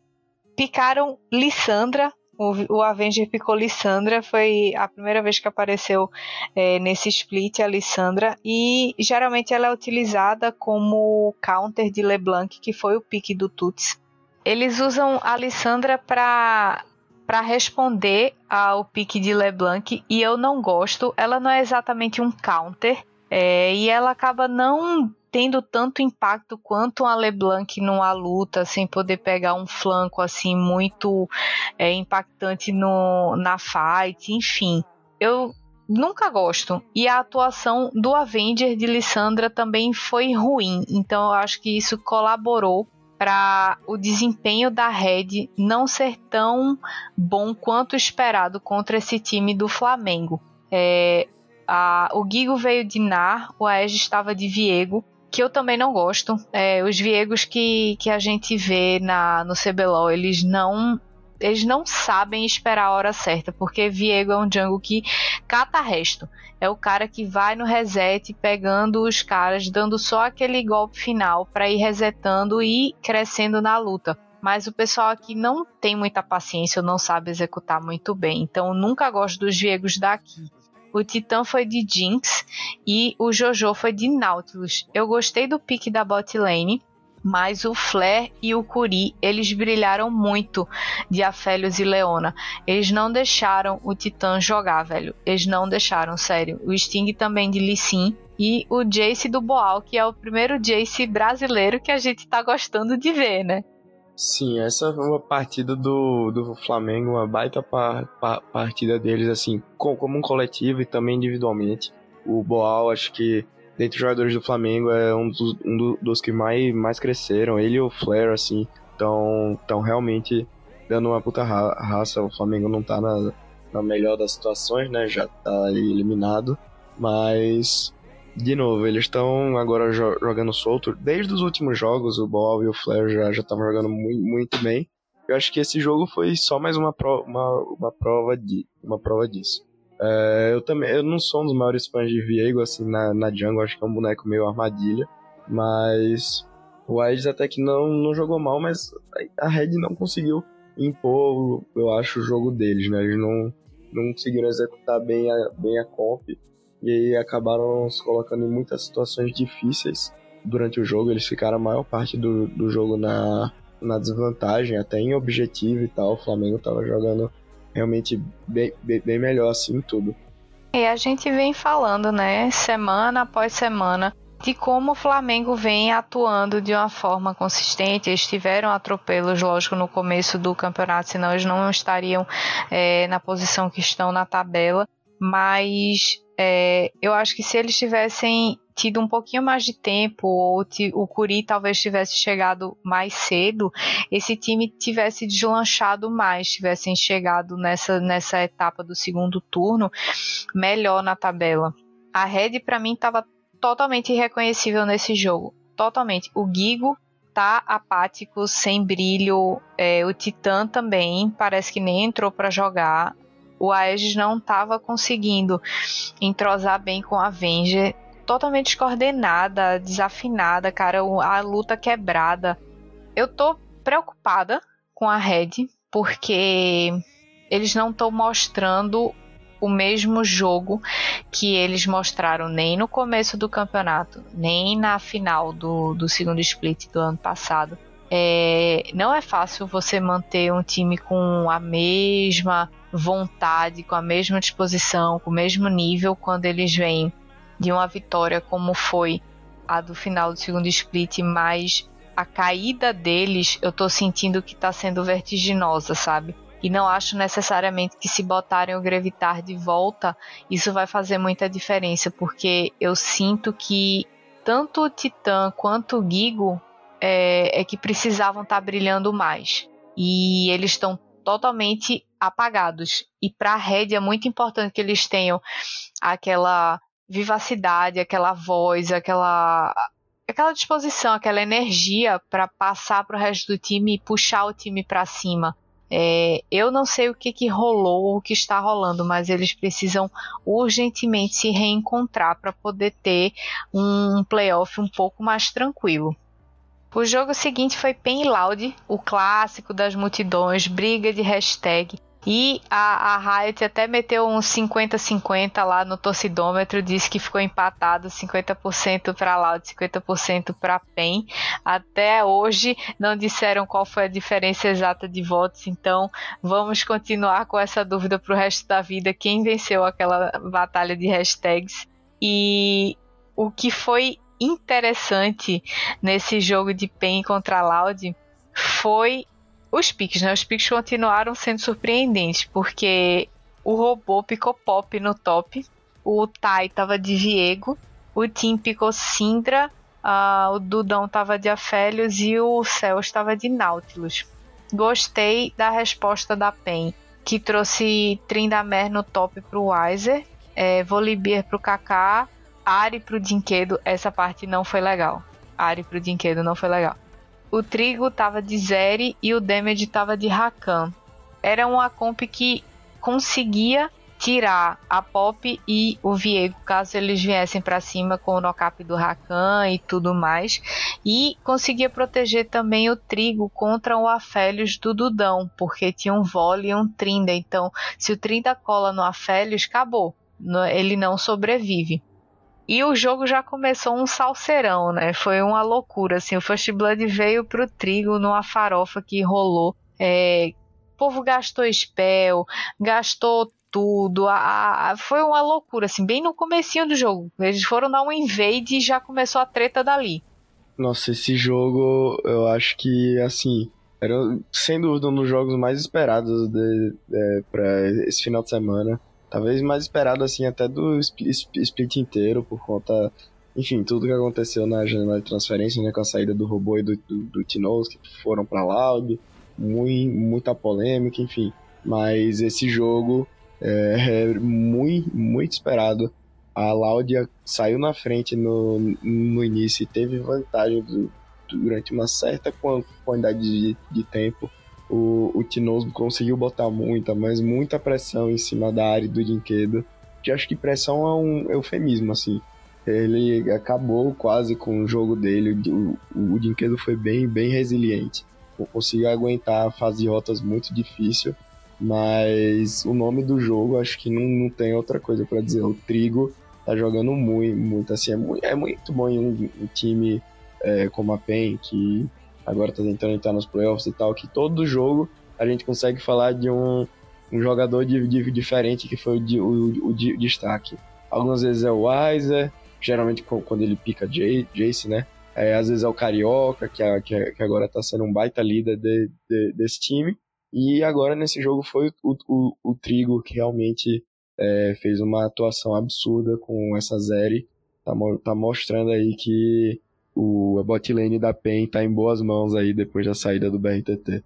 Picaram Lissandra, o, o Avenger picou Lissandra, foi a primeira vez que apareceu é, nesse split a Lissandra, e geralmente ela é utilizada como counter de LeBlanc, que foi o pique do Tuts. Eles usam a Lissandra para para responder ao pique de LeBlanc e eu não gosto. Ela não é exatamente um counter é, e ela acaba não tendo tanto impacto quanto a LeBlanc numa luta, sem poder pegar um flanco assim muito é, impactante no, na fight, enfim. Eu nunca gosto. E a atuação do Avenger de Lissandra também foi ruim, então eu acho que isso colaborou para o desempenho da Red não ser tão bom quanto esperado contra esse time do Flamengo. É, a, o Gigo veio de Nar, o Aege estava de Viego, que eu também não gosto. É, os Viegos que, que a gente vê na, no CBLOL, eles não eles não sabem esperar a hora certa, porque Viego é um jungle que cata resto. É o cara que vai no reset pegando os caras, dando só aquele golpe final para ir resetando e crescendo na luta. Mas o pessoal aqui não tem muita paciência, não sabe executar muito bem. Então nunca gosto dos Viegos daqui. O Titã foi de Jinx e o Jojo foi de Nautilus. Eu gostei do pique da bot lane, mas o Flair e o Curi, eles brilharam muito de Afélios e Leona. Eles não deixaram o Titã jogar, velho. Eles não deixaram, sério. O Sting também de Lee Sin e o Jace do Boal, que é o primeiro Jace brasileiro que a gente tá gostando de ver, né? Sim, essa foi uma partida do, do Flamengo, uma baita par, par, partida deles, assim, com, como um coletivo e também individualmente. O Boal, acho que dentre os jogadores do Flamengo, é um dos, um dos que mais, mais cresceram. Ele e o Flair, assim, estão tão realmente dando uma puta ra raça. O Flamengo não tá na, na melhor das situações, né? Já tá eliminado. Mas, de novo, eles estão agora jo jogando solto. Desde os últimos jogos, o Bob e o Flair já estavam jogando muito, muito bem. Eu acho que esse jogo foi só mais uma, pro uma, uma, prova, de, uma prova disso. É, eu também eu não sou um dos maiores fãs de Viego, assim, na, na jungle, acho que é um boneco meio armadilha, mas o Aedes até que não, não jogou mal, mas a Red não conseguiu impor, eu acho, o jogo deles, né? Eles não, não conseguiram executar bem a, bem a comp e aí acabaram se colocando em muitas situações difíceis durante o jogo. Eles ficaram a maior parte do, do jogo na, na desvantagem, até em objetivo e tal. O Flamengo tava jogando realmente bem, bem, bem melhor assim tudo. E a gente vem falando, né, semana após semana, de como o Flamengo vem atuando de uma forma consistente. Eles tiveram atropelos, lógico, no começo do campeonato, senão eles não estariam é, na posição que estão na tabela. Mas é, eu acho que se eles tivessem tido um pouquinho mais de tempo, ou o Curi talvez tivesse chegado mais cedo, esse time tivesse deslanchado mais, tivessem chegado nessa, nessa etapa do segundo turno melhor na tabela. A Red, para mim, estava totalmente irreconhecível nesse jogo. Totalmente. O Gigo tá apático, sem brilho. É, o Titã também parece que nem entrou para jogar. O Aegis não estava conseguindo entrosar bem com a Avenger totalmente descoordenada, desafinada, cara, a luta quebrada. Eu tô preocupada com a Red, porque eles não estão mostrando o mesmo jogo que eles mostraram nem no começo do campeonato, nem na final do, do segundo split do ano passado. É, não é fácil você manter um time com a mesma vontade, com a mesma disposição, com o mesmo nível quando eles vêm de uma vitória como foi a do final do segundo split, mas a caída deles eu tô sentindo que tá sendo vertiginosa, sabe? E não acho necessariamente que se botarem o Grevitar de volta, isso vai fazer muita diferença, porque eu sinto que tanto o Titã quanto o Gigo é, é que precisavam estar tá brilhando mais. E eles estão totalmente apagados. E para a Red é muito importante que eles tenham aquela vivacidade, aquela voz, aquela aquela disposição, aquela energia para passar para o resto do time e puxar o time para cima. É, eu não sei o que, que rolou ou o que está rolando, mas eles precisam urgentemente se reencontrar para poder ter um playoff um pouco mais tranquilo. O jogo seguinte foi Pen Loud, o clássico das multidões, briga de hashtag. E a, a Riot até meteu uns 50-50 lá no torcidômetro, disse que ficou empatado 50% para Loud, 50% para PEN. Até hoje não disseram qual foi a diferença exata de votos, então vamos continuar com essa dúvida para o resto da vida. Quem venceu aquela batalha de hashtags? E o que foi interessante nesse jogo de PEN contra Loud foi os picks, né? Os picks continuaram sendo surpreendentes, porque o robô picou Pop no top, o Tai tava de Viego, o Tim picou Sindra, uh, o Dudão tava de Afélios e o Céu estava de Nautilus. Gostei da resposta da PEN, que trouxe Trindamer no top pro Weiser, é, Volibear pro Kaká, Ari pro Dinquedo. Essa parte não foi legal. Ari pro Dinquedo não foi legal o trigo tava de Zeri e o damage tava de Rakan. Era uma comp que conseguia tirar a Pop e o Viego, caso eles viessem para cima com o knock do Rakan e tudo mais. E conseguia proteger também o Trigo contra o Afélios do Dudão, porque tinha um Vole e um Trinda. Então, se o Trinda cola no Afélios, acabou. Ele não sobrevive. E o jogo já começou um salseirão, né? Foi uma loucura, assim. O First Blood veio pro trigo numa farofa que rolou. É, o povo gastou spell, gastou tudo. A, a, foi uma loucura, assim, bem no comecinho do jogo. Eles foram dar um invade e já começou a treta dali. Nossa, esse jogo, eu acho que, assim, era sem dúvida um dos jogos mais esperados de, de, para esse final de semana. Talvez mais esperado, assim, até do split inteiro, por conta, enfim, tudo que aconteceu na janela de transferência, né, com a saída do robô e do, do, do Tinoz, que foram para Loud, muito, muita polêmica, enfim. Mas esse jogo é, é muito, muito esperado. A Laudia saiu na frente no, no início e teve vantagem do, durante uma certa quantidade de, de tempo o, o conseguiu botar muita, mas muita pressão em cima da área do Dinquedo. Que acho que pressão é um eufemismo, assim. Ele acabou quase com o jogo dele. O, o, Dinquedo foi bem, bem resiliente. Conseguiu aguentar fazer rotas muito difícil. Mas o nome do jogo, acho que não, não tem outra coisa para dizer. O Trigo tá jogando muito, muito assim. É muito, é muito bom em um, um time é, como a PEN, que agora tá tentando entrar nos playoffs e tal, que todo jogo a gente consegue falar de um, um jogador de, de, diferente que foi o, o, o, destaque. Algumas vezes é o Weiser, geralmente quando ele pica Jay, Jace, né? É, às vezes é o Carioca, que, é, que, é, que, agora tá sendo um baita líder de, de, desse time. E agora nesse jogo foi o, o, o Trigo que realmente é, fez uma atuação absurda com essa série. Tá, tá mostrando aí que o, a botlane da PEN tá em boas mãos aí depois da saída do BRTT.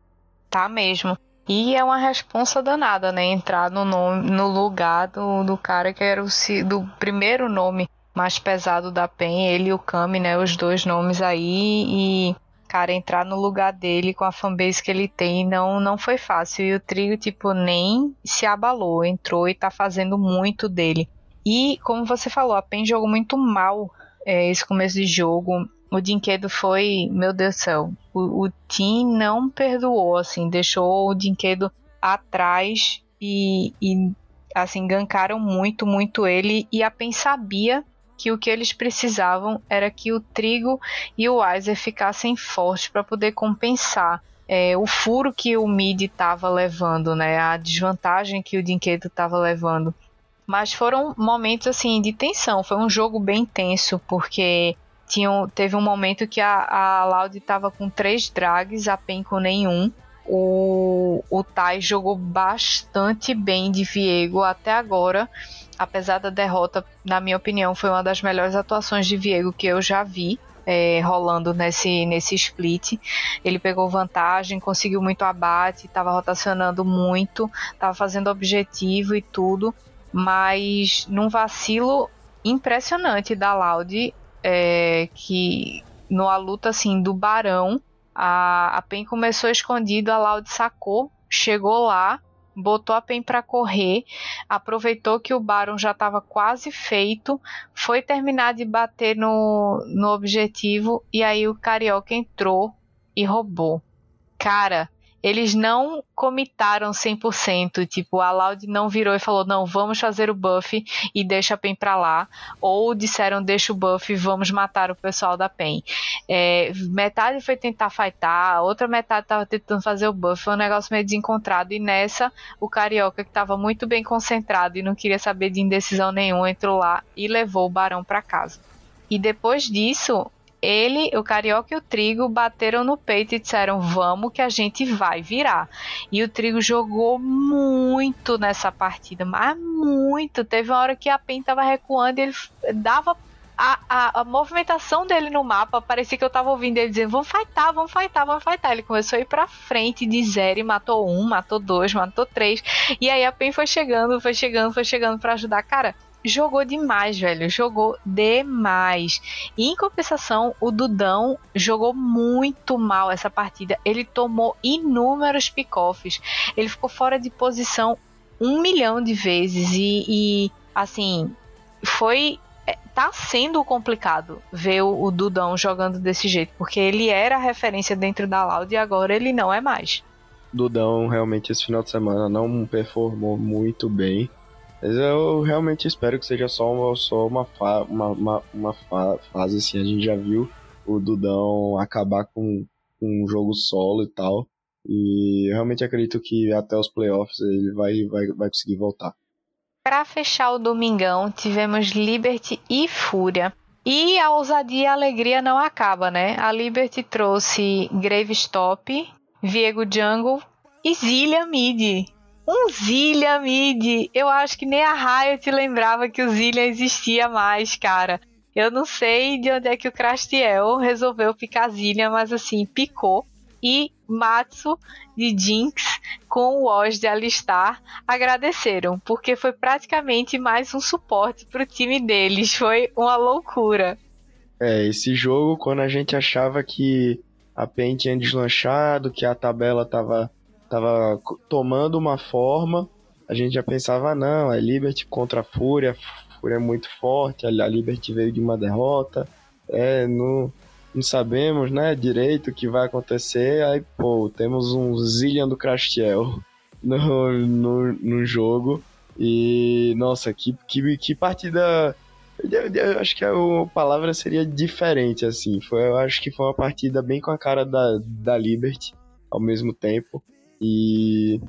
Tá mesmo. E é uma responsa danada, né? Entrar no, nome, no lugar do, do cara que era o do primeiro nome mais pesado da PEN, ele e o Kami, né? Os dois nomes aí. E, cara, entrar no lugar dele com a fanbase que ele tem não, não foi fácil. E o Trigo, tipo, nem se abalou. Entrou e tá fazendo muito dele. E, como você falou, a PEN jogou muito mal é, esse começo de jogo o Dinquedo foi, meu Deus do céu, o, o Tim não perdoou, assim, deixou o Dinquedo atrás e, e assim, gankaram muito, muito ele e a PEN sabia que o que eles precisavam era que o Trigo e o Weiser ficassem fortes para poder compensar é, o furo que o Mid estava levando, né, a desvantagem que o Dinquedo estava levando. Mas foram momentos assim de tensão, foi um jogo bem tenso, porque teve um momento que a, a Loud estava com três drags, a PEN com nenhum. O, o Tai jogou bastante bem de Viego até agora. Apesar da derrota, na minha opinião, foi uma das melhores atuações de Viego que eu já vi. É, rolando nesse, nesse split. Ele pegou vantagem, conseguiu muito abate, estava rotacionando muito, estava fazendo objetivo e tudo, mas num vacilo impressionante da Loud, é, que numa luta assim do Barão, a, a Pen começou escondido, a Loud sacou, chegou lá, botou a Pen para correr, aproveitou que o Barão já estava quase feito, foi terminar de bater no, no objetivo e aí o Carioca entrou e roubou. Cara, eles não comitaram 100%, tipo, a Loud não virou e falou, não, vamos fazer o buff e deixa a PEN pra lá, ou disseram, deixa o buff e vamos matar o pessoal da PEN. É, metade foi tentar fightar, a outra metade tava tentando fazer o buff, foi um negócio meio desencontrado, e nessa, o Carioca, que tava muito bem concentrado e não queria saber de indecisão nenhuma, entrou lá e levou o Barão para casa. E depois disso, ele, o Carioca e o Trigo bateram no peito e disseram: Vamos que a gente vai virar. E o Trigo jogou muito nessa partida, mas muito. Teve uma hora que a PEN tava recuando e ele dava a, a, a, movimentação dele no mapa, parecia que eu tava ouvindo ele dizendo: vamos fightar, vamos fightar, vamos fightar. Ele começou a ir pra frente de zero e matou um, matou dois, matou três. E aí a PEN foi chegando, foi chegando, foi chegando para ajudar. Cara, jogou demais, velho. Jogou demais. E em compensação, o Dudão jogou muito mal essa partida. Ele tomou inúmeros pick-offs. Ele ficou fora de posição um milhão de vezes. E, e assim, foi. É, tá sendo complicado ver o, Dudão jogando desse jeito, porque ele era a referência dentro da Loud e agora ele não é mais. Dudão realmente esse final de semana não performou muito bem. Mas eu realmente espero que seja só uma, só uma, fa uma, uma, uma fa fase assim. A gente já viu o Dudão acabar com, com um jogo solo e tal. E realmente acredito que até os playoffs ele vai, vai, vai conseguir voltar. Para fechar o domingão, tivemos Liberty e Fúria. E a ousadia e a alegria não acaba, né? A Liberty trouxe Gravestop, Viego Jungle e Zilia Mid. Um Zilia Mid. Eu acho que nem a Riot lembrava que o Zilia existia mais, cara. Eu não sei de onde é que o Crastiel resolveu ficar Zilia, mas assim, picou e Matsu de Jinx com o Oz de Alistar agradeceram, porque foi praticamente mais um suporte para o time deles. Foi uma loucura. É, esse jogo, quando a gente achava que a PEN tinha deslanchado, que a tabela tava, tava tomando uma forma, a gente já pensava, não, é Liberty contra a Fúria, a Fúria é muito forte, a Liberty veio de uma derrota, é, não, não sabemos, né, direito o que vai acontecer. Aí, pô, temos um Zillion do Crastiel no, no, no jogo. E, nossa, que, que, que partida. Eu, eu, acho que a palavra seria diferente, assim. Foi, eu acho que foi uma partida bem com a cara da, da Liberty ao mesmo tempo. E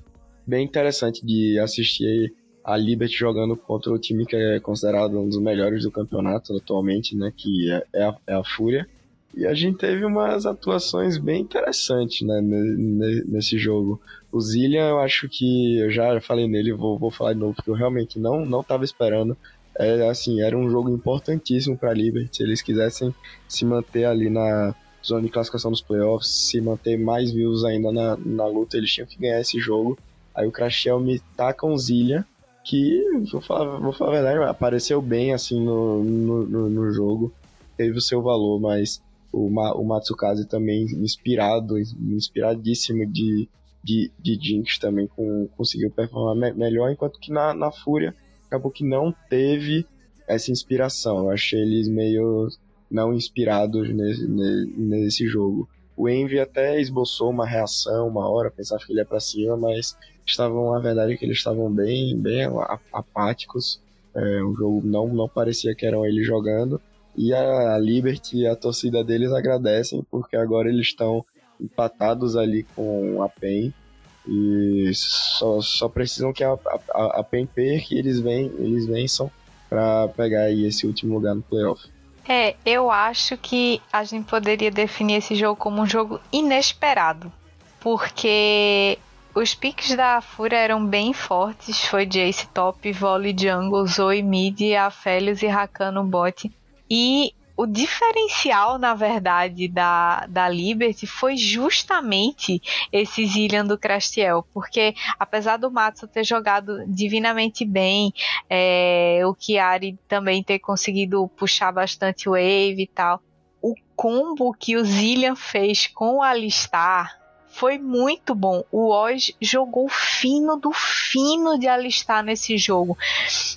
bem interessante de assistir a Liberty jogando contra o time que é considerado um dos melhores do campeonato atualmente, né? Que é, é, a, é a Fúria. E a gente teve umas atuações bem interessantes né, nesse jogo. O Zillian, eu acho que eu já falei nele, vou, vou falar de novo, porque eu realmente não não estava esperando. É, assim, era um jogo importantíssimo para a Liberty. Se eles quisessem se manter ali na zona de classificação dos playoffs, se manter mais vivos ainda na, na luta, eles tinham que ganhar esse jogo. Aí o Crashel me taca um Zillian, que, vou falar, vou falar a verdade, apareceu bem assim no, no, no, no jogo, teve o seu valor, mas o, Ma, o Matsukaze também inspirado, inspiradíssimo de, de, de Jinx também com, conseguiu performar me, melhor, enquanto que na, na Fúria acabou que não teve essa inspiração. Eu achei eles meio não inspirados nesse, nesse jogo. O Envy até esboçou uma reação uma hora, pensava que ele ia para cima, mas estavam, a verdade é que eles estavam bem, bem apáticos. É, o jogo não, não parecia que eram eles jogando. E a Liberty e a torcida deles agradecem, porque agora eles estão empatados ali com a PEN. E só, só precisam que a, a, a PEN perca e eles, vem, eles vençam para pegar aí esse último lugar no playoff. É, eu acho que a gente poderia definir esse jogo como um jogo inesperado. Porque os piques da Fúria eram bem fortes. Foi Jace top, Volley jungle, Zoe mid, Aphelios e Rakan no bot. E o diferencial, na verdade, da, da Liberty foi justamente esse Zillian do Crastiel, porque apesar do Matsu ter jogado divinamente bem, é, o Chiari também ter conseguido puxar bastante wave e tal, o combo que o Zillian fez com o Alistar foi muito bom. O Oz jogou fino do fino de Alistar nesse jogo.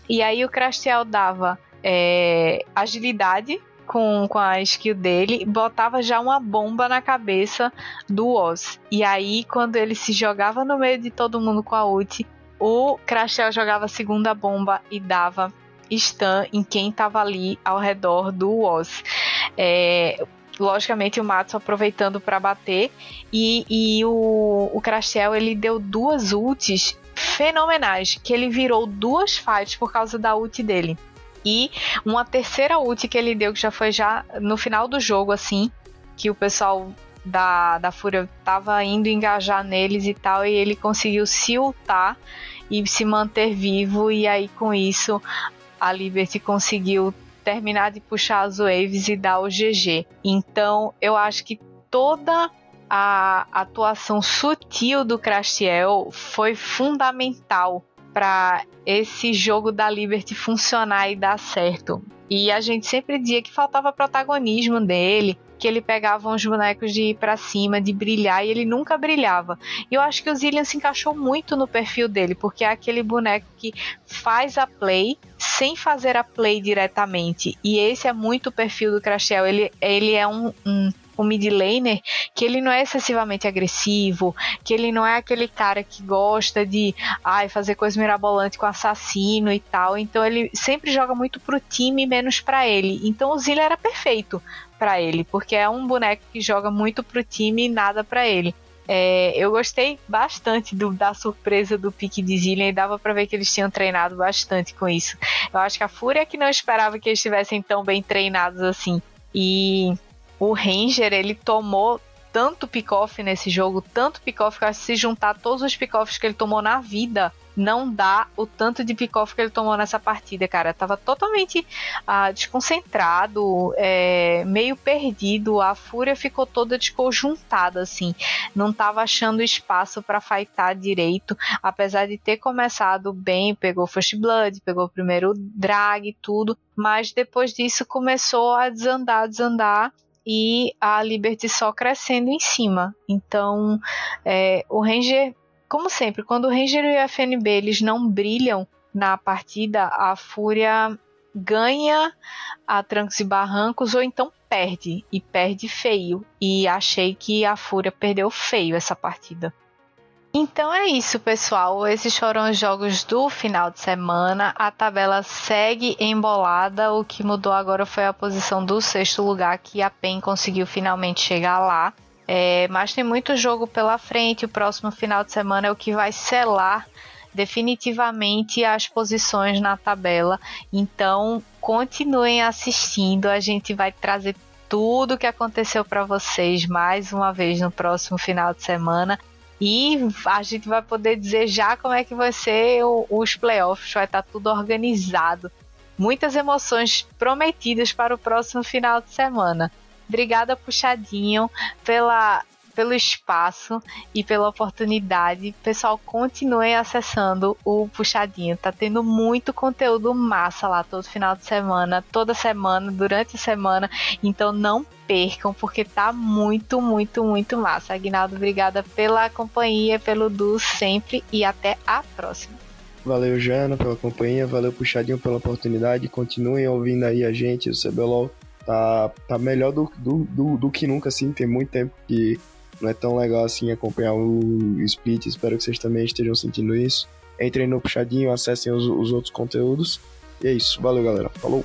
E aí o Crastiel dava é, agilidade com, com a skill dele, botava já uma bomba na cabeça do Oz. E aí, quando ele se jogava no meio de todo mundo com a ult, o Crashel jogava a segunda bomba e dava stun em quem estava ali ao redor do Oz. É, logicamente o Matos aproveitando para bater e, e o, o Crashel ele deu duas ults fenomenais que ele virou duas fights por causa da ult dele. E uma terceira ult que ele deu, que já foi já no final do jogo, assim, que o pessoal da, da Fúria tava indo engajar neles e tal, e ele conseguiu se ultar e se manter vivo, e aí com isso a Liberty conseguiu terminar de puxar as waves e dar o GG. Então eu acho que toda a atuação sutil do Crashiel foi fundamental para esse jogo da Liberty funcionar e dar certo. E a gente sempre dizia que faltava protagonismo dele, que ele pegava uns bonecos de ir para cima, de brilhar, e ele nunca brilhava. E eu acho que o Zillian se encaixou muito no perfil dele, porque é aquele boneco que faz a play sem fazer a play diretamente. E esse é muito o perfil do Crashel. Ele, ele é um, um um mid laner que ele não é excessivamente agressivo, que ele não é aquele cara que gosta de ai, fazer coisa mirabolante com assassino e tal. Então ele sempre joga muito pro time menos para ele. Então o Zilla era perfeito para ele, porque é um boneco que joga muito pro time e nada para ele. É, eu gostei bastante do, da surpresa do pique de Zillion e dava para ver que eles tinham treinado bastante com isso. Eu acho que a Fúria que não esperava que eles estivessem tão bem treinados assim. E o Ranger, ele tomou tanto pick-off nesse jogo, tanto pick-off que se juntar todos os pick-offs que ele tomou na vida, não dá o tanto de pick-off que ele tomou nessa partida, cara. Tava totalmente ah, desconcentrado, é, meio perdido. A fúria ficou toda desconjuntada, assim. Não tava achando espaço para fightar direito, apesar de ter começado bem. Pegou First Blood, pegou primeiro drag e tudo, mas depois disso começou a desandar, desandar e a Liberty só crescendo em cima. Então, é, o Ranger como sempre, quando o Ranger e o FNB eles não brilham na partida, a Fúria ganha a trancos e barrancos ou então perde e perde feio. E achei que a Fúria perdeu feio essa partida. Então é isso, pessoal. Esses foram os jogos do final de semana. A tabela segue embolada. O que mudou agora foi a posição do sexto lugar, que a PEN conseguiu finalmente chegar lá. É, mas tem muito jogo pela frente. O próximo final de semana é o que vai selar definitivamente as posições na tabela. Então, continuem assistindo. A gente vai trazer tudo o que aconteceu para vocês mais uma vez no próximo final de semana. E a gente vai poder dizer já como é que vai ser os playoffs, vai estar tá tudo organizado. Muitas emoções prometidas para o próximo final de semana. Obrigada, Puxadinho, pela, pelo espaço e pela oportunidade. Pessoal, continuem acessando o Puxadinho. Tá tendo muito conteúdo massa lá todo final de semana, toda semana, durante a semana. Então não percam, porque tá muito, muito, muito massa. Aguinaldo, obrigada pela companhia, pelo Du sempre e até a próxima. Valeu, Jana, pela companhia. Valeu, Puxadinho, pela oportunidade. Continuem ouvindo aí a gente, o CBLOL tá, tá melhor do, do, do, do, que nunca, assim. Tem muito tempo que não é tão legal assim acompanhar o split. Espero que vocês também estejam sentindo isso. Entrem no puxadinho, acessem os, os outros conteúdos. E é isso. Valeu, galera. Falou!